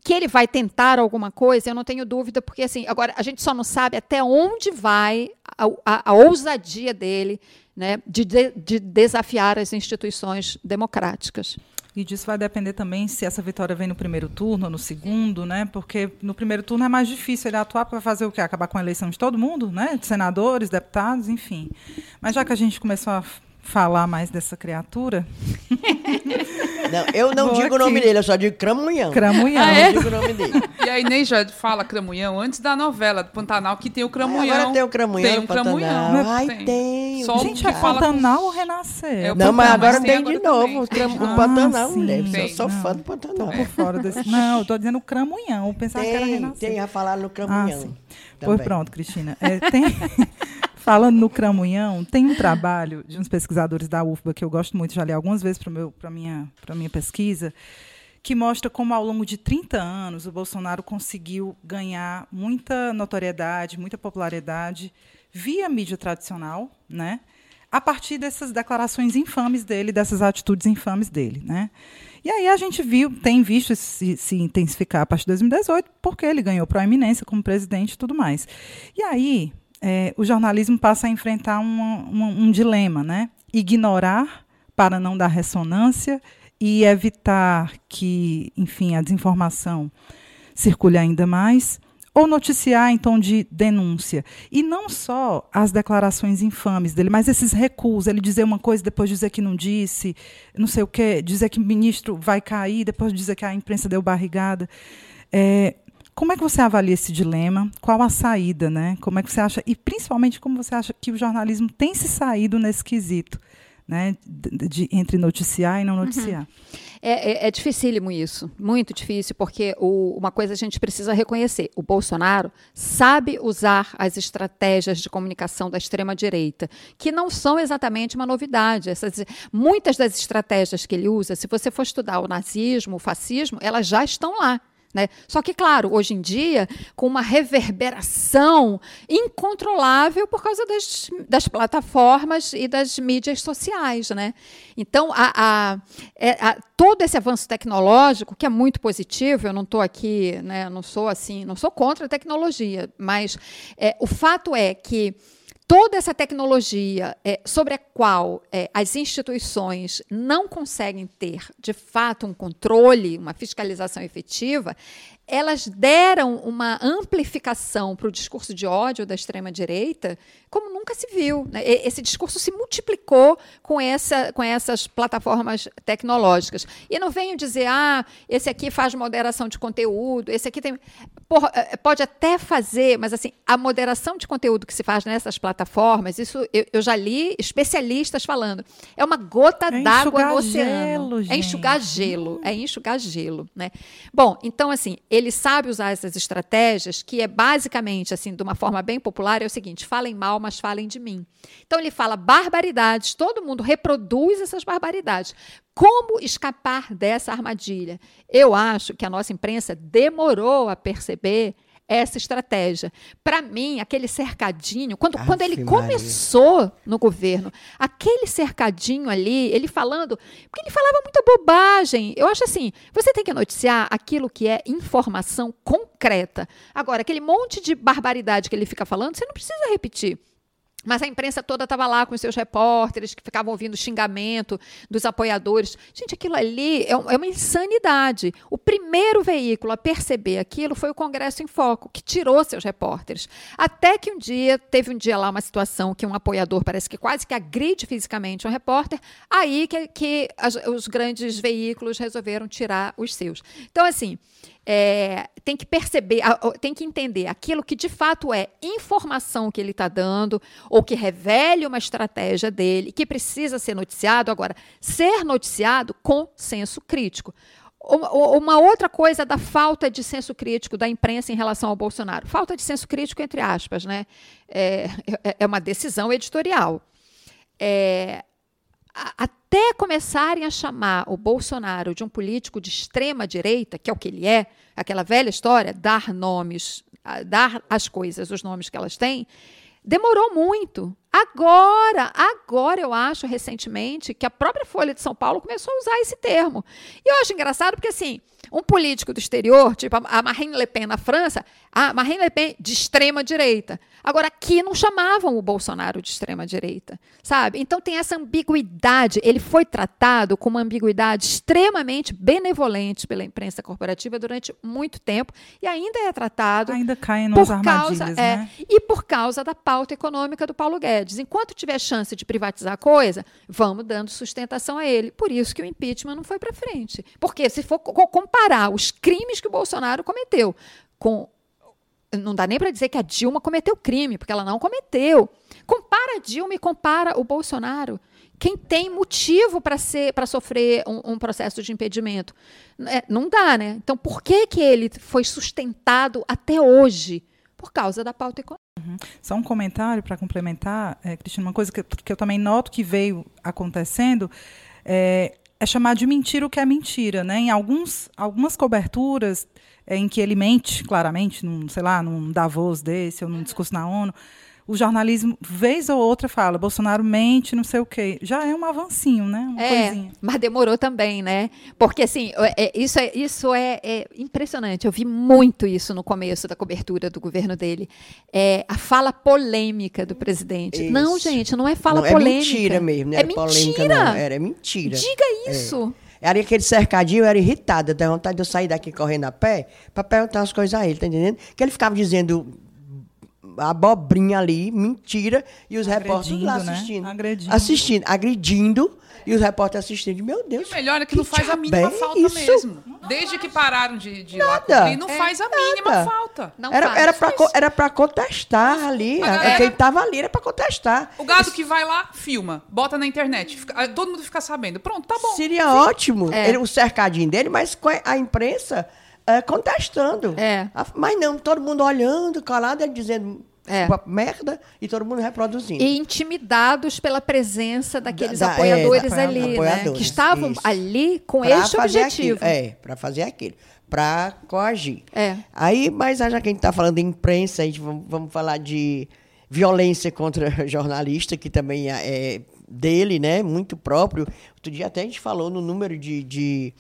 Que ele vai tentar alguma coisa, eu não tenho dúvida, porque assim, agora a gente só não sabe até onde vai a, a- a ousadia dele né, de, de- de desafiar as instituições democráticas. E disso vai depender também se essa vitória vem no primeiro turno ou no segundo, né? Porque no primeiro turno é mais difícil ele atuar para fazer o quê? Acabar com a eleição de todo mundo, né? De senadores, deputados, enfim. Mas já que a gente começou a falar mais dessa criatura, Não, eu não Vou digo o nome aqui. dele, eu só digo Cramunhão. Cramunhão. Ah, Eu é? não digo o nome dele. E a Inês já fala Cramunhão antes da novela do Pantanal, que tem o Cramunhão. Agora tem o Cramunhão Tem um Cramunhão. Pantanal. Ai, Tem. tem. Só gente, é fala com- Pantanal ou Renascer? É o Não, mas Pantanal, agora mas tem tem de agora novo também. o, Cram- o Ah, Pantanal, sim. mulher. Eu sou Não. fã do Pantanal. Tô por fora desse. Não, eu tô dizendo Cramunhão. Eu pensava que era Renascer. tem a falar no Ah, Cramunhão. sim. também. Pois pronto, Cristina. É, tem... Falando no Cramunhão, tem um trabalho de uns pesquisadores da UFBA que eu gosto muito, já li algumas vezes para a minha, minha pesquisa, que mostra como ao longo de 30 anos o Bolsonaro conseguiu ganhar muita notoriedade, muita popularidade via mídia tradicional, né? a partir dessas declarações infames dele, dessas atitudes infames dele. Né? E aí a gente viu, tem visto se, se intensificar a partir de 2018, porque ele ganhou proeminência como presidente e tudo mais. E aí é, o jornalismo passa a enfrentar um dilema, né? Ignorar para não dar ressonância e evitar que, enfim, a desinformação circule ainda mais, ou noticiar em tom de denúncia. E não só as declarações infames dele, mas esses recuos, ele dizer uma coisa, depois dizer que não disse, não sei o quê, dizer que o ministro vai cair, depois dizer que a imprensa deu barrigada. É, como é que você avalia esse dilema? Qual a saída, né? Como é que você acha, e principalmente como você acha que o jornalismo tem se saído nesse quesito? Né, de, de, entre noticiar e não uhum. noticiar. Uhum. É, é, é dificílimo isso, muito difícil, porque o, uma coisa a gente precisa reconhecer: o Bolsonaro sabe usar as estratégias de comunicação da extrema-direita, que não são exatamente uma novidade. Essas, muitas das estratégias que ele usa, se você for estudar o nazismo, o fascismo, elas já estão lá. Né? Só que, claro, hoje em dia, com uma reverberação incontrolável por causa das, das plataformas e das mídias sociais. Né? Então, a, a, é, a, todo esse avanço tecnológico, que é muito positivo, eu não estou aqui, né, não sou assim, não sou contra a tecnologia, mas é, o fato é que toda essa tecnologia é, sobre a qual é, as instituições não conseguem ter, de fato, um controle, uma fiscalização efetiva, elas deram uma amplificação para o discurso de ódio da extrema-direita como nunca se viu. Né? Esse discurso se multiplicou com, essa, com essas plataformas tecnológicas. E não venho dizer, ah, esse aqui faz moderação de conteúdo, esse aqui tem. Porra, eh, pode até fazer, mas assim, a moderação de conteúdo que se faz nessas plataformas, isso eu, eu já li especialistas falando, é uma gota é d'água no oceano. Gelo, é enxugar gelo. É enxugar gelo. Né? Bom, então, assim, ele sabe usar essas estratégias, que é basicamente, assim, de uma forma bem popular, é o seguinte: falem mal, mas falem de mim. Então ele fala barbaridades, todo mundo reproduz essas barbaridades. Como escapar dessa armadilha? Eu acho que a nossa imprensa demorou a perceber essa estratégia. Para mim, aquele cercadinho, quando, quando ele Maria. começou no governo, aquele cercadinho ali, ele falando, porque ele falava muita bobagem. Eu acho assim, você tem que noticiar aquilo que é informação concreta. Agora, aquele monte de barbaridade que ele fica falando, você não precisa repetir. Mas a imprensa toda estava lá com os seus repórteres que ficavam ouvindo xingamento dos apoiadores. Gente, aquilo ali é, é, uma insanidade. O primeiro veículo a perceber aquilo foi o Congresso em Foco, que tirou seus repórteres. Até que um dia, teve um dia lá uma situação que um apoiador parece que quase que agride fisicamente um repórter, aí que, que as, os grandes veículos resolveram tirar os seus. Então, assim, é, tem que perceber, tem que entender aquilo que de fato é informação que ele está dando, ou que revele uma estratégia dele, que precisa ser noticiado. Agora, ser noticiado com senso crítico. Uma outra coisa da falta de senso crítico da imprensa em relação ao Bolsonaro. Falta de senso crítico, entre aspas, né? É, é, é uma decisão editorial. É, até começarem a chamar o Bolsonaro de um político de extrema direita, que é o que ele é, aquela velha história, dar nomes, dar às coisas os nomes que elas têm, demorou muito. Agora, agora eu acho recentemente que a própria Folha de São Paulo começou a usar esse termo. E eu acho engraçado porque assim, um político do exterior, tipo a Marine Le Pen na França, a Marine Le Pen de extrema direita. Agora, aqui não chamavam o Bolsonaro de extrema direita, sabe? Então tem essa ambiguidade. Ele foi tratado com uma ambiguidade extremamente benevolente pela imprensa corporativa durante muito tempo e ainda é tratado. Ainda cai nas por causa, é, né? E por causa da pauta econômica do Paulo Guedes. Enquanto tiver chance de privatizar a coisa, vamos dando sustentação a ele. Por isso que o impeachment não foi para frente. Porque se for comparar comparar os crimes que o Bolsonaro cometeu com. Não dá nem para dizer que a Dilma cometeu crime, porque ela não cometeu. Compara a Dilma e compara o Bolsonaro. Quem tem motivo para sofrer um, um, processo de impedimento? É, não dá, né? Então, por que, que ele foi sustentado até hoje? Por causa da pauta econômica. Uhum. Só um comentário para complementar, é, Cristina, uma coisa que, que, eu também noto que veio acontecendo é, é, chamar de mentira o que é mentira. Né? Em alguns, algumas coberturas é, em que ele mente claramente, num, sei lá, num Davos desse ou num discurso na ONU, o jornalismo, vez ou outra, fala Bolsonaro mente, não sei o quê. Já é um avancinho, né? Uma é, coisinha. mas demorou também, né? Porque, assim, é, é, isso, é, isso é, é, impressionante. Eu vi muito isso no começo da cobertura do governo dele. É, a fala polêmica do presidente. Isso. Não, gente, não é fala não, polêmica. É mentira mesmo, não é polêmica, mentira. não. Era mentira. Diga isso. É. Era aquele cercadinho, eu era irritada, dava vontade de eu sair daqui correndo a pé para perguntar as coisas a ele, tá entendendo? Que ele ficava dizendo abobrinha ali, mentira, e os repórteres lá né? assistindo. Né? Agredindo. Assistindo, agredindo, e os repórteres assistindo. Meu Deus. O melhor é que, que não faz a mínima é falta isso? mesmo. Desde que pararam de, de nada. lá cobrir, não é, faz a mínima nada. falta. Não era, era, pra, era pra contestar ali. Galera, quem tava ali era pra contestar. O gado que vai lá, filma, bota na internet. Fica, todo mundo fica sabendo. Pronto, tá bom. Seria Sim. ótimo é. ele, o cercadinho dele, mas a imprensa é, contestando. É. Mas não, todo mundo olhando, calado, ele dizendo é. Merda e todo mundo reproduzindo. E intimidados pela presença daqueles da, apoiadores é, ali, apoiadores, né? Que estavam isso. ali com pra este objetivo. Aquilo. É, para fazer aquilo. Para coagir. É. Aí, mas já que a gente está falando de imprensa, a gente vamos, vamos falar de violência contra jornalista, que também é, é dele, né? Muito próprio. Outro dia até a gente falou no número de, de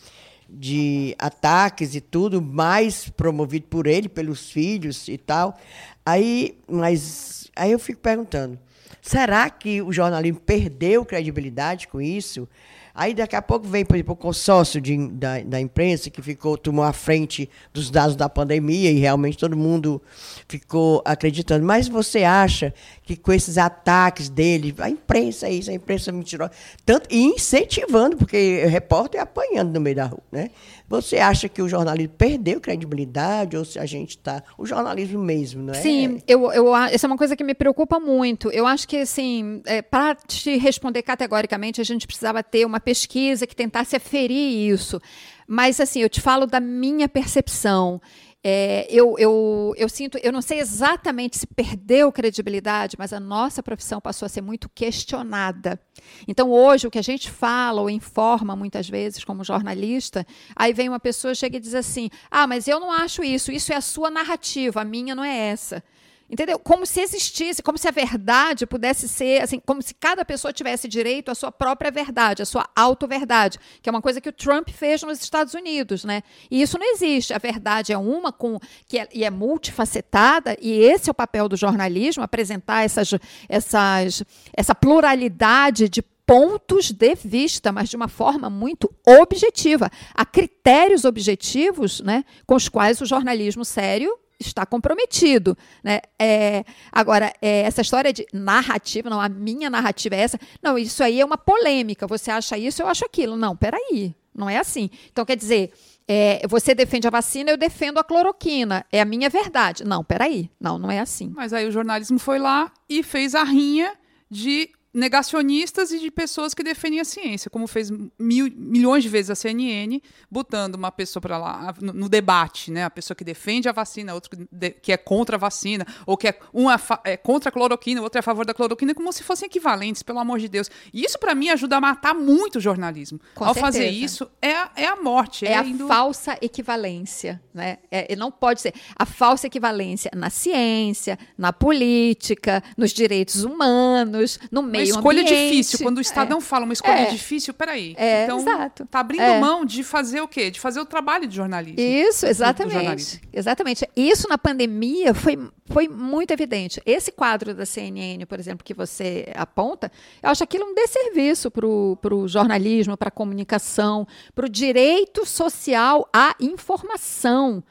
de ataques e tudo, mais promovido por ele, pelos filhos e tal. Aí, mas aí eu fico perguntando, será que o jornalismo perdeu credibilidade com isso? Aí daqui a pouco vem, por exemplo, o consórcio de, da, da imprensa que ficou, tomou a frente dos dados da pandemia e realmente todo mundo ficou acreditando. Mas você acha que com esses ataques dele, a imprensa é isso, a imprensa mentirosa, tanto, e incentivando, porque repórter é apanhando no meio da rua, né? Você acha que o jornalismo perdeu credibilidade ou se a gente está. O jornalismo mesmo, não é? Sim, eu, eu, essa é uma coisa que me preocupa muito. Eu acho que, assim, é, para te responder categoricamente, a gente precisava ter uma pesquisa que tentasse aferir isso. Mas, assim, eu te falo da minha percepção. É, eu, eu, eu sinto, eu não sei exatamente se perdeu credibilidade, mas a nossa profissão passou a ser muito questionada. Então, hoje, o que a gente fala ou informa muitas vezes como jornalista, aí vem uma pessoa, chega e diz assim: ah, mas eu não acho isso, isso é a sua narrativa, a minha não é essa. Entendeu? Como se existisse, como se a verdade pudesse ser, assim, como se cada pessoa tivesse direito à sua própria verdade, à sua auto-verdade, que é uma coisa que o Trump fez nos Estados Unidos, né? E isso não existe. A verdade é uma com que é, e é multifacetada, e esse é o papel do jornalismo, apresentar essas, essas, essa pluralidade de pontos de vista, mas de uma forma muito objetiva. Há critérios objetivos né, com os quais o jornalismo sério está comprometido. Né? É, agora, é, essa história de narrativa, não, a minha narrativa é essa. Não, isso aí é uma polêmica. Você acha isso, eu acho aquilo. Não, peraí. Não é assim. Então, quer dizer, é, você defende a vacina, eu defendo a cloroquina. É a minha verdade. Não, peraí. Não, não é assim. Mas aí o jornalismo foi lá e fez a rinha de negacionistas e de pessoas que defendem a ciência, como fez mil, milhões de vezes a CNN, botando uma pessoa para lá no, no, debate, né? A pessoa que defende a vacina, outro que, de, que é contra a vacina, ou que é um é contra a cloroquina, outro é a favor da cloroquina, como se fossem equivalentes, pelo amor de Deus. E isso para mim ajuda a matar muito o jornalismo. Com Ao certeza. fazer isso é, a, é a morte, é, é a indo... falsa equivalência, né? É, não pode ser a falsa equivalência na ciência, na política, nos direitos humanos, no meio uma escolha ambiente. difícil. Quando o Estadão é. fala uma escolha é. difícil, peraí. É, então, exato. tá abrindo é. mão de fazer o quê? De fazer o trabalho de jornalismo. Isso, exatamente. Exatamente. Isso na pandemia foi, foi muito evidente. Esse quadro da CNN, por exemplo, que você aponta, eu acho aquilo um desserviço para o jornalismo, para a comunicação, para o direito social à informação.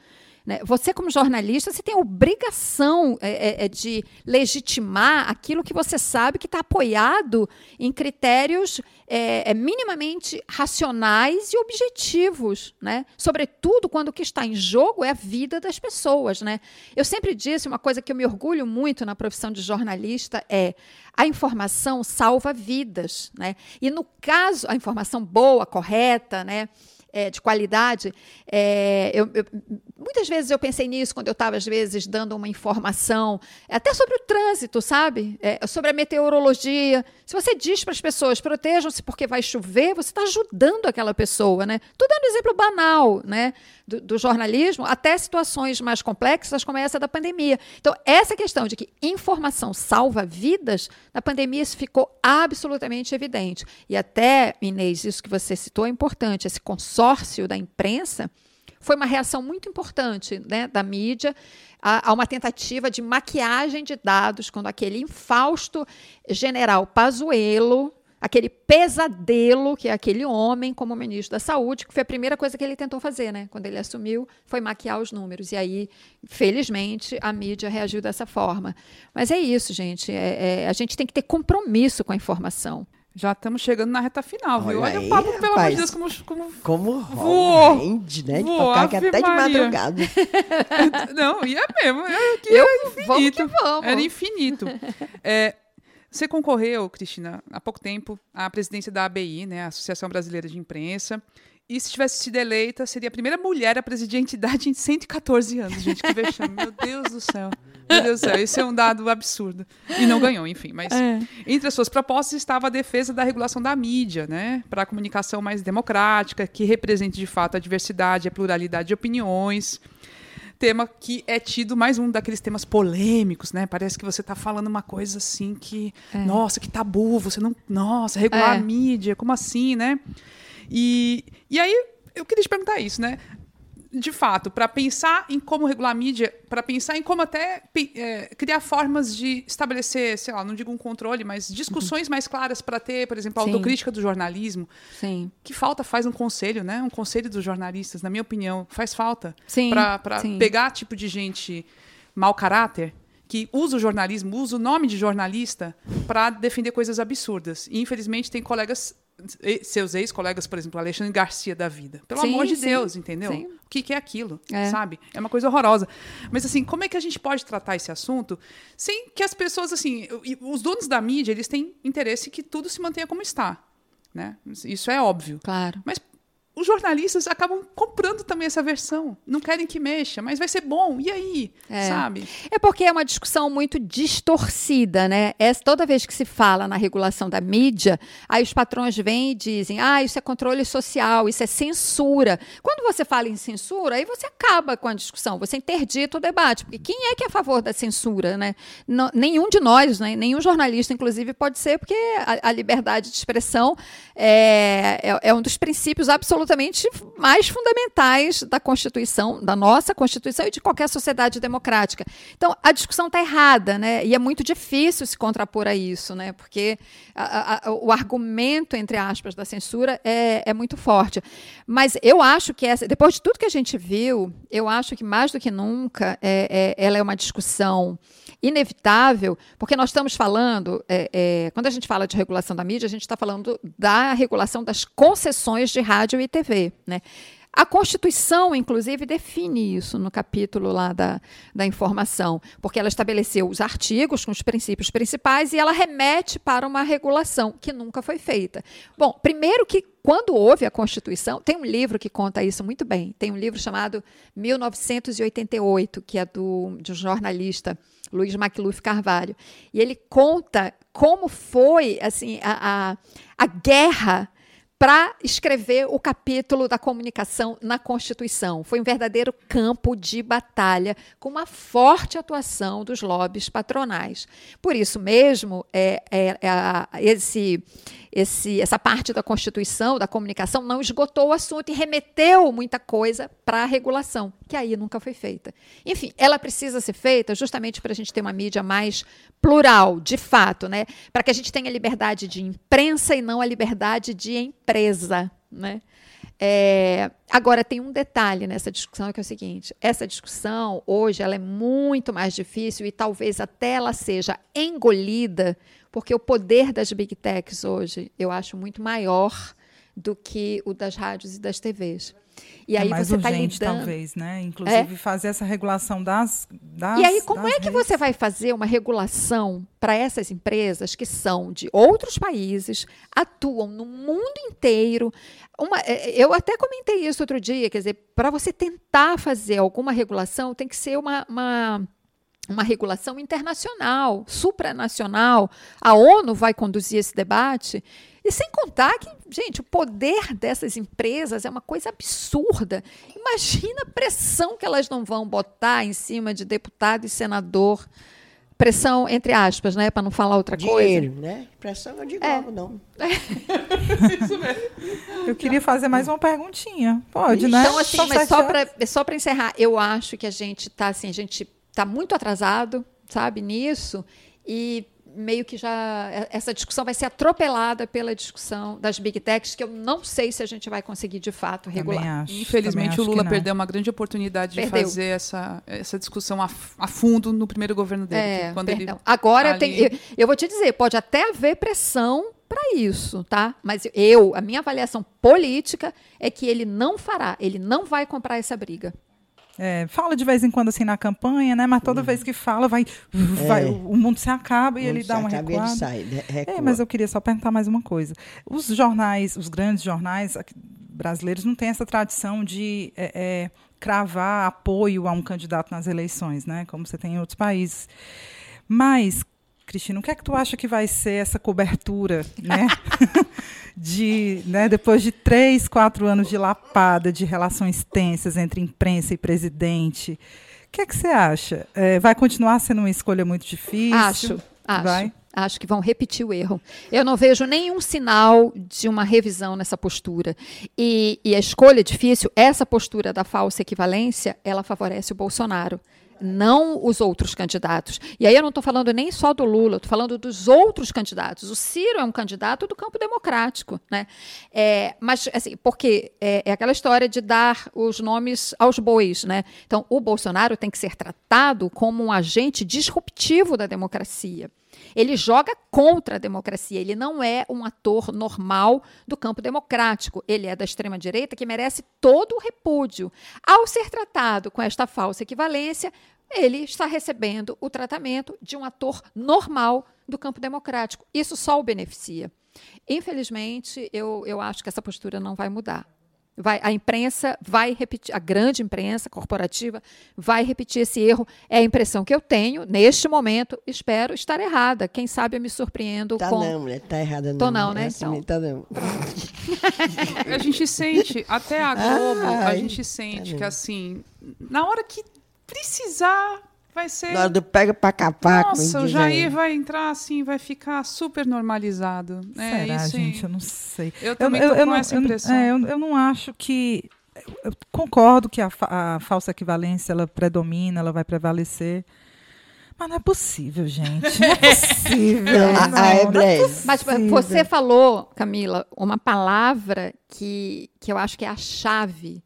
Né? Você, como jornalista, você tem a obrigação é, é, é de legitimar aquilo que você sabe que está apoiado em critérios é, é, minimamente racionais e objetivos, né? Sobretudo quando o que está em jogo é a vida das pessoas, né? Eu sempre disse uma coisa que eu me orgulho muito na profissão de jornalista é a informação salva vidas, né? E no caso a informação boa, correta, né? é, de qualidade, é, eu, eu, muitas vezes eu pensei nisso quando eu estava, às vezes, dando uma informação, até sobre o trânsito, sabe? É, sobre a meteorologia. Se você diz para as pessoas, protejam-se porque vai chover, você está ajudando aquela pessoa, né? Estou dando um exemplo banal, né? Do, do, jornalismo, até situações mais complexas, como essa da pandemia. Então, essa questão de que informação salva vidas, na pandemia isso ficou absolutamente evidente. E até, Inês, isso que você citou é importante, esse consórcio da imprensa foi uma reação muito importante né, da mídia a, a, uma tentativa de maquiagem de dados, quando aquele infausto general Pazuello, aquele pesadelo que é aquele homem como ministro da Saúde, que foi a primeira coisa que ele tentou fazer, né? Quando ele assumiu, foi maquiar os números. E aí, felizmente, a mídia reagiu dessa forma. Mas é isso, gente. É, é, a gente tem que ter compromisso com a informação. Já estamos chegando na reta final, viu? Olha, Olha o papo, pelo amor de Deus, como, como, como voou, rende, né? De voou, tocar até de madrugada. Não, e é mesmo. É que Eu, era infinito. Vamos que vamos. Era infinito. É, você concorreu, Cristina, há pouco tempo, à presidência da ABI, né, a Associação Brasileira de Imprensa. E se tivesse sido eleita, seria a primeira mulher a presidir a entidade em 114 anos, gente. Que vexame. Meu Deus do céu. Meu Deus do céu. Isso é um dado absurdo. E não ganhou, enfim. Mas é. entre as suas propostas estava a defesa da regulação da mídia, né? Para a comunicação mais democrática, que represente de fato a diversidade, a pluralidade de opiniões tema que é tido mais um daqueles temas polêmicos, né? Parece que você está falando uma coisa assim que, é. nossa, que tabu, você não, nossa, regular é. a mídia, como assim, né? E, e aí eu queria te perguntar isso, né? de fato, para pensar em como regular a mídia, para pensar em como até é, criar formas de estabelecer, sei lá, não digo um controle, mas discussões uhum. mais claras para ter, por exemplo, a Sim. autocrítica do jornalismo. Sim. Que falta faz um conselho, né? Um conselho dos jornalistas, na minha opinião, faz falta. Para pegar tipo de gente mau caráter que usa o jornalismo, usa o nome de jornalista para defender coisas absurdas. E, infelizmente, tem colegas seus ex-colegas, por exemplo, Alexandre Garcia da vida. Pelo sim, amor de sim, Deus, entendeu? Sim. O que, que, é aquilo, é. sabe? É uma coisa horrorosa. Mas, assim, como é que a gente pode tratar esse assunto sem que as pessoas, assim... Os donos da mídia, eles têm interesse que tudo se mantenha como está, né? Isso é óbvio. Claro. Mas os jornalistas acabam comprando também essa versão. Não querem que mexa, mas vai ser bom. E aí? É. Sabe? É porque é uma discussão muito distorcida, né? É, toda vez que se fala na regulação da mídia, aí os patrões vêm e dizem: ah, isso é controle social, isso é censura. Quando você fala em censura, aí você acaba com a discussão, você interdita o debate. Porque quem é que é a favor da censura, né? Não, nenhum de nós, né? nenhum jornalista, inclusive, pode ser, porque a, a liberdade de expressão é, é, é um dos princípios absolutos absolutamente mais fundamentais da Constituição, da nossa Constituição e de qualquer sociedade democrática. Então, a discussão está errada, né? E é muito difícil se contrapor a isso, né? Porque a, a, o argumento, entre aspas, da censura é, é muito forte. Mas eu acho que essa, depois de tudo que a gente viu, eu acho que mais do que nunca é, é, ela é uma discussão inevitável, porque nós estamos falando, é, é, quando a gente fala de regulação da mídia, a gente está falando da regulação das concessões de rádio e TV. Né? A Constituição, inclusive, define isso no capítulo lá da, da informação, porque ela estabeleceu os artigos com os princípios principais e ela remete para uma regulação que nunca foi feita. Bom, primeiro que quando houve a Constituição, tem um livro que conta isso muito bem. Tem um livro chamado 1988, que é do, de um jornalista, Luiz Macluf Carvalho. E ele conta como foi assim a, a, a guerra para escrever o capítulo da comunicação na Constituição. Foi um verdadeiro campo de batalha, com uma forte atuação dos lobbies patronais. Por isso mesmo, é, é, é esse esse, essa parte da Constituição, da comunicação, não esgotou o assunto e remeteu muita coisa para a regulação, que aí nunca foi feita. Enfim, ela precisa ser feita justamente para a gente ter uma mídia mais plural, de fato, né? para que a gente tenha liberdade de imprensa e não a liberdade de empresa. Né? É, agora, tem um detalhe nessa discussão que é o seguinte: essa discussão hoje ela é muito mais difícil e talvez até ela seja engolida porque o poder das big techs hoje eu acho muito maior do que o das rádios e das TVs. E é aí é mais você tá urgente, tá lidando... talvez, né? Inclusive é? fazer essa regulação das Das, e aí, como é que redes. você vai fazer uma regulação para essas empresas que são de outros países, atuam no mundo inteiro? Uma, é, eu até comentei isso outro dia, quer dizer, para você tentar fazer alguma regulação, tem que ser uma, uma uma regulação internacional, supranacional. A ONU vai conduzir esse debate. E sem contar que, gente, o poder dessas empresas é uma coisa absurda. Imagina a pressão que elas não vão botar em cima de deputado e senador. Pressão, entre aspas, né? Para não falar outra Dinheiro, coisa. né? Pressão eu digo É. algo, não. Eu queria fazer mais uma perguntinha. Pode, né? Então, assim, mas só para só para encerrar, eu acho que a gente está assim, a gente tá muito atrasado, sabe, nisso, e meio que já essa discussão vai ser atropelada pela discussão das big techs, que eu não sei se a gente vai conseguir de fato regular. acho. Infelizmente, o Lula perdeu uma grande oportunidade de Perdeu. fazer essa, essa discussão a, a fundo no primeiro governo dele. É, quando perdão. ele Agora eu, ali- tenho- eu, eu vou te dizer, pode até haver pressão para isso, tá? Mas eu, a minha avaliação política é que ele não fará, ele não vai comprar essa briga. É, fala de vez em quando assim na campanha, né? Mas toda vez que fala, vai, vai- o mundo se acaba e ele dá uma acaba, ele recuada. sai, né? recua. É, mas eu queria só perguntar mais uma coisa. Os jornais, os grandes jornais brasileiros não têm essa tradição de é, é, cravar apoio a um candidato nas eleições, né? Como você tem em outros países. Mas, Cristina, o que é que tu acha que vai ser essa cobertura, né? de, né, depois de três, quatro anos de lapada, de relações tensas entre imprensa e presidente, o que é que você acha? É, vai continuar sendo uma escolha muito difícil? Acho, acho. Vai? Acho que vão repetir o erro. Eu não vejo nenhum sinal de uma revisão nessa postura. E, e a escolha é difícil, essa postura da falsa equivalência, ela favorece o Bolsonaro. Não os outros candidatos. E aí eu não estou falando nem só do Lula, estou falando dos outros candidatos. O Ciro é um candidato do campo democrático. Né? É, mas, assim, porque é, é aquela história de dar os nomes aos bois. Né? Então, o Bolsonaro tem que ser tratado como um agente disruptivo da democracia. Ele joga contra a democracia, ele não é um ator normal do campo democrático. Ele é da extrema-direita que merece todo o repúdio. Ao ser tratado com esta falsa equivalência, ele está recebendo o tratamento de um ator normal do campo democrático. Isso só o beneficia. Infelizmente, eu, eu acho que essa postura não vai mudar. Vai, a imprensa vai repetir, a grande imprensa corporativa vai repetir esse erro. É a impressão que eu tenho neste momento. Espero estar errada. Quem sabe eu me surpreendo Tá com. não, mulher, tá errada não. Tô não, né, Essa então. Tá não. A gente sente, até a Globo, a gente sente tá que assim, na hora que precisar, vai ser. Na hora do pega pra capar, Nossa, o Jair aí. vai entrar assim, vai ficar super normalizado. É, Será, isso, gente? Eu não sei. Eu também tô com essa eu, impressão. é, eu, eu não acho que. Eu, eu concordo que a, fa- a falsa equivalência ela predomina, ela vai prevalecer. Mas não é possível, gente. Não é possível. Não, a- não, a não é Eblé- Mas possível. você falou, Camila, uma palavra que, que eu acho que é a chave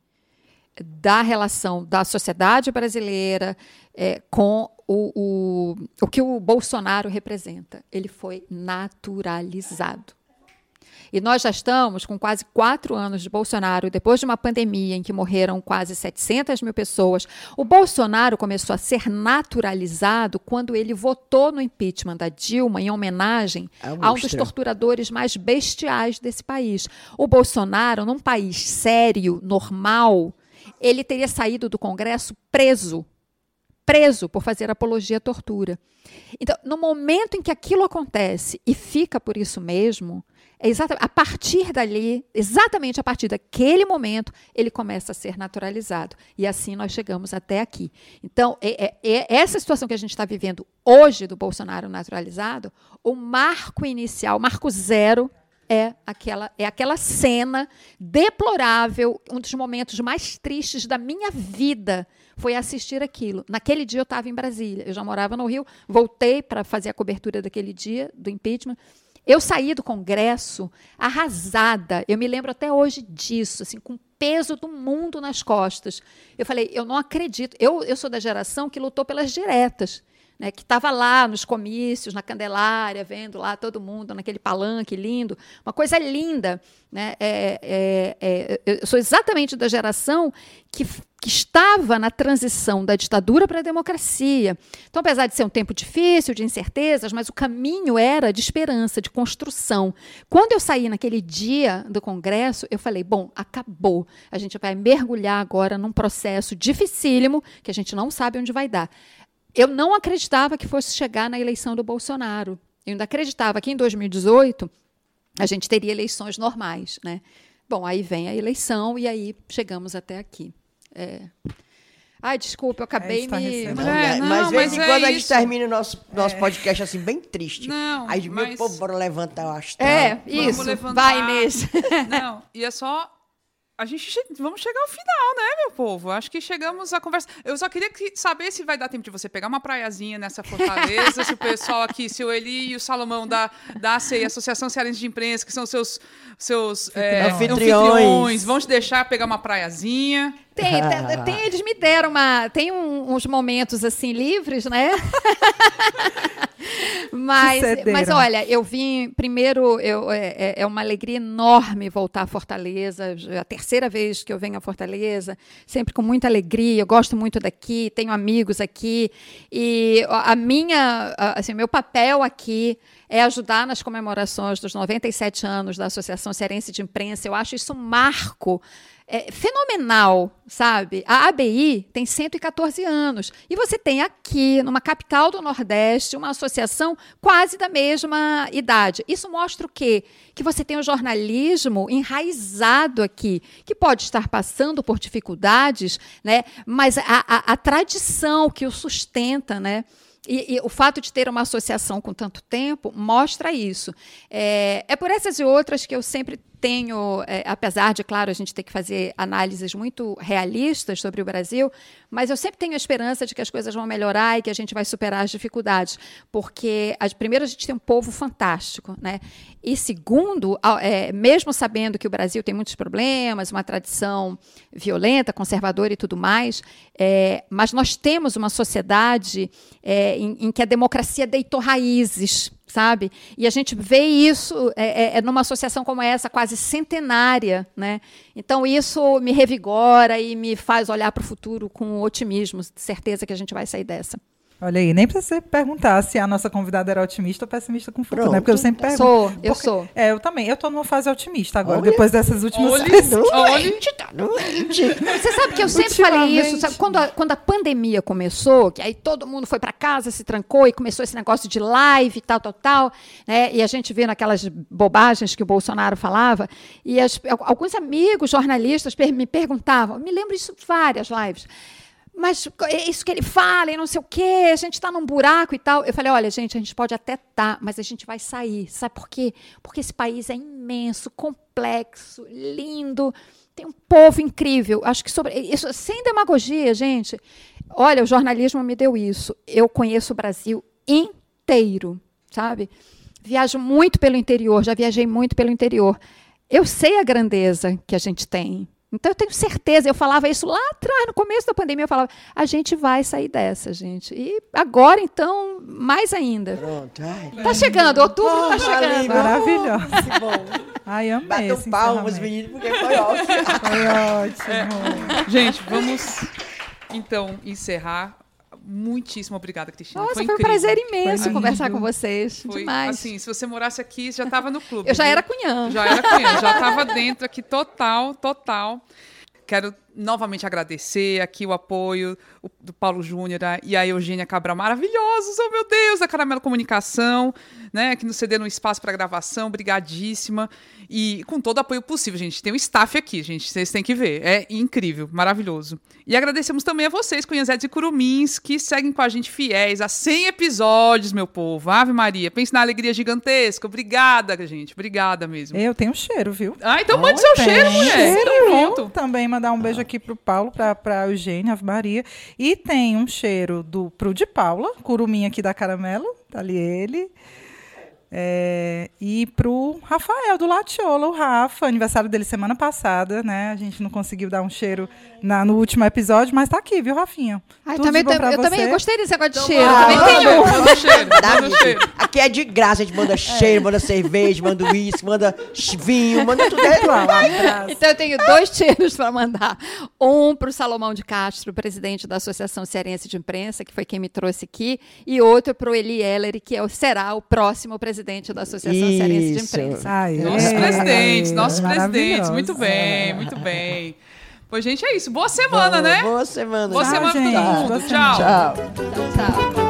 da relação da sociedade brasileira é, com o, o, o que o Bolsonaro representa. Ele foi naturalizado. E nós já estamos com quase quatro anos de Bolsonaro, depois de uma pandemia em que morreram quase 700 mil pessoas. O Bolsonaro começou a ser naturalizado quando ele votou no impeachment da Dilma em homenagem A a um dos torturadores mais bestiais desse país. O Bolsonaro, num país sério, normal, ele teria saído do Congresso preso preso por fazer apologia à tortura. Então, no momento em que aquilo acontece e fica por isso mesmo, é exatamente, a partir dali, exatamente a partir daquele momento, ele começa a ser naturalizado. E assim nós chegamos até aqui. Então, é, é- é essa situação que a gente está vivendo hoje do Bolsonaro naturalizado, o marco inicial, marco zero, é aquela, é aquela cena deplorável, um dos momentos mais tristes da minha vida foi assistir aquilo. Naquele dia eu estava em Brasília, eu já morava no Rio, voltei para fazer a cobertura daquele dia do impeachment. Eu saí do Congresso arrasada. Eu me lembro até hoje disso, assim, com o peso do mundo nas costas. Eu falei, eu não acredito. Eu, eu sou da geração que lutou pelas diretas. Né, que estava lá nos comícios, na Candelária, vendo lá todo mundo naquele palanque lindo, uma coisa linda. Né? É, é, é, eu sou exatamente da geração que, que estava na transição da ditadura para a democracia. Então, apesar de ser um tempo difícil, de incertezas, mas o caminho era de esperança, de construção. Quando eu saí naquele dia do Congresso, eu falei: bom, acabou. A gente vai mergulhar agora num processo dificílimo que a gente não sabe onde vai dar. Eu não acreditava que fosse chegar na eleição do Bolsonaro. Eu ainda acreditava que em 2018 a gente teria eleições normais, né? Bom, aí vem a eleição e aí chegamos até aqui. É... Ai, desculpa, eu acabei É, me. Não, É, não, mas de vez mas em é quando a gente isso. termina o nosso, nosso podcast assim, bem triste. Não, Aí, meu mas- povo, bora levantar o astral. É, Vamos isso. levantar. Vai, Inês. Não, e é só. A gente che- vamos chegar ao final, né, meu povo? Acho que chegamos à conversa. Eu só queria que- saber se vai dar tempo de você pegar uma praiazinha nessa fortaleza, se o pessoal aqui, se o Eli e o Salomão da, da ACEI, Associação Cearense de Imprensa, que são seus, seus é, Anfitriões. anfitriões, vão te deixar pegar uma praiazinha. Tem, tem- tem- eles me deram uma. Tem um- uns momentos assim livres, né? mas, mas olha, eu vim. Primeiro, eu, é, é- é uma alegria enorme voltar a Fortaleza. É a terceira vez que eu venho a Fortaleza, sempre com muita alegria. Eu gosto muito daqui, tenho amigos aqui. E a minha. Assim, meu papel aqui é ajudar nas comemorações dos 97 anos da Associação Cearense de Imprensa. Eu acho isso um marco é, fenomenal, sabe? A ABI tem 114 anos. E você tem aqui, numa capital do Nordeste, uma associação quase da mesma idade. Isso mostra o quê? Que você tem o jornalismo enraizado aqui, que pode estar passando por dificuldades, né? mas a, a- a tradição que o sustenta, né? E, e o fato de ter uma associação com tanto tempo mostra isso. É, é por essas e outras que eu sempre tenho, é, apesar de, claro, a gente ter que fazer análises muito realistas sobre o Brasil, mas eu sempre tenho a esperança de que as coisas vão melhorar e que a gente vai superar as dificuldades. Porque, as, primeiro, a gente tem um povo fantástico, né? E segundo, é, mesmo sabendo que o Brasil tem muitos problemas, uma tradição violenta, conservadora e tudo mais, é, mas nós temos uma sociedade em, em que a democracia deitou raízes, sabe? E a gente vê isso é, é, é numa associação como essa, quase centenária, né? Então isso me revigora e me faz olhar para o futuro com otimismo, certeza que a gente vai sair dessa. Olha aí, nem precisa você perguntar se a nossa convidada era otimista ou pessimista com o futuro, né? Pronto. Porque eu sempre pergunto. Sou, eu Porque- sou. É, eu também. Eu tô numa fase otimista agora, Olha. depois dessas últimas Olha. Doente, tá doente. Você sabe que eu sempre falei isso, sabe? Quando a, quando a pandemia começou, que aí todo mundo foi para casa, se trancou e começou esse negócio de live e tal, tal, tal, né? E a gente vê naquelas bobagens que o Bolsonaro falava, e as- alguns amigos jornalistas me perguntavam, me lembro disso várias lives. Mas é isso que ele fala e não sei o quê, a gente está num buraco e tal. Eu falei, olha, gente, a gente pode até estar, mas a gente vai sair. Sabe por quê? Porque esse país é imenso, complexo, lindo, tem um povo incrível. Acho que sobre isso, sem demagogia, gente. Olha, o jornalismo me deu isso. Eu conheço o Brasil inteiro, sabe? Viajo muito pelo interior, já viajei muito pelo interior. Eu sei a grandeza que a gente tem. Então eu tenho certeza, eu falava isso lá atrás, no começo da pandemia, eu falava, a gente vai sair dessa, gente. E agora, então, mais ainda. Pronto, ai. Tá chegando, outubro tá Ah, chegando. Bom. Ai, amei Batam esse palmas, meninos, porque foi ótimo. Foi ótimo. Gente, vamos então encerrar. Muitíssimo obrigada, Cristina. Nossa, foi foi, um prazer imenso Foi conversar com vocês. Foi, Demais. assim, se você morasse aqui, já estava no clube. eu já viu? era cunhã. Já era cunhã, já estava dentro aqui, total, total. Quero novamente agradecer aqui o apoio do Paulo Júnior a- e a Eugênia Cabral, maravilhosos, oh meu Deus, da Caramelo Comunicação, né, que nos cederam um espaço para gravação, brigadíssima. E com todo o apoio possível, gente. Tem um staff aqui, gente, vocês têm que ver. É incrível, maravilhoso. E agradecemos também a vocês, Cunhazetes e Curumins, que seguem com a gente fiéis a 100 episódios, meu povo. Ave Maria, pense na alegria gigantesca. Obrigada, gente, obrigada mesmo. Eu tenho cheiro, viu? Ah, então mande seu cheiro, mulher. cheiro, Então pronto. Também mandar um beijo aqui pro Paulo, pra, pra Eugênia, Ave Maria. E tem um cheiro do, pro de Paula, curumim aqui da Caramelo, tá ali ele. É, e pro Rafael do Latiola, o Rafa, aniversário dele semana passada, né? A gente não conseguiu dar um cheiro na, no último episódio, mas tá aqui, viu, Rafinha? Ai, Tudo também, eu também você. gostei desse negócio de Então, cheiro. ah, também manda tenho. cheiro, manda cheiro, manda. Aqui é de graça, a gente manda cheiro, manda cerveja, manda uísque, manda vinho, manda tudo. É, abraço. Então eu tenho dois cheiros para mandar. Um para o Salomão de Castro, presidente da Associação Cearense de Imprensa, que foi quem me trouxe aqui, e outro para o Eli Ellery, que é o- será o próximo presidente da Associação Cearense de Isso. Imprensa. Aê, Nossos presidentes, nossos maravilhoso. presidentes. Muito bem, muito bem. Pois, gente, é isso. Boa semana, Boa- né? Boa semana. Boa Tchau, semana gente. todo mundo. Tchau. Tchau. Tchau, tchau.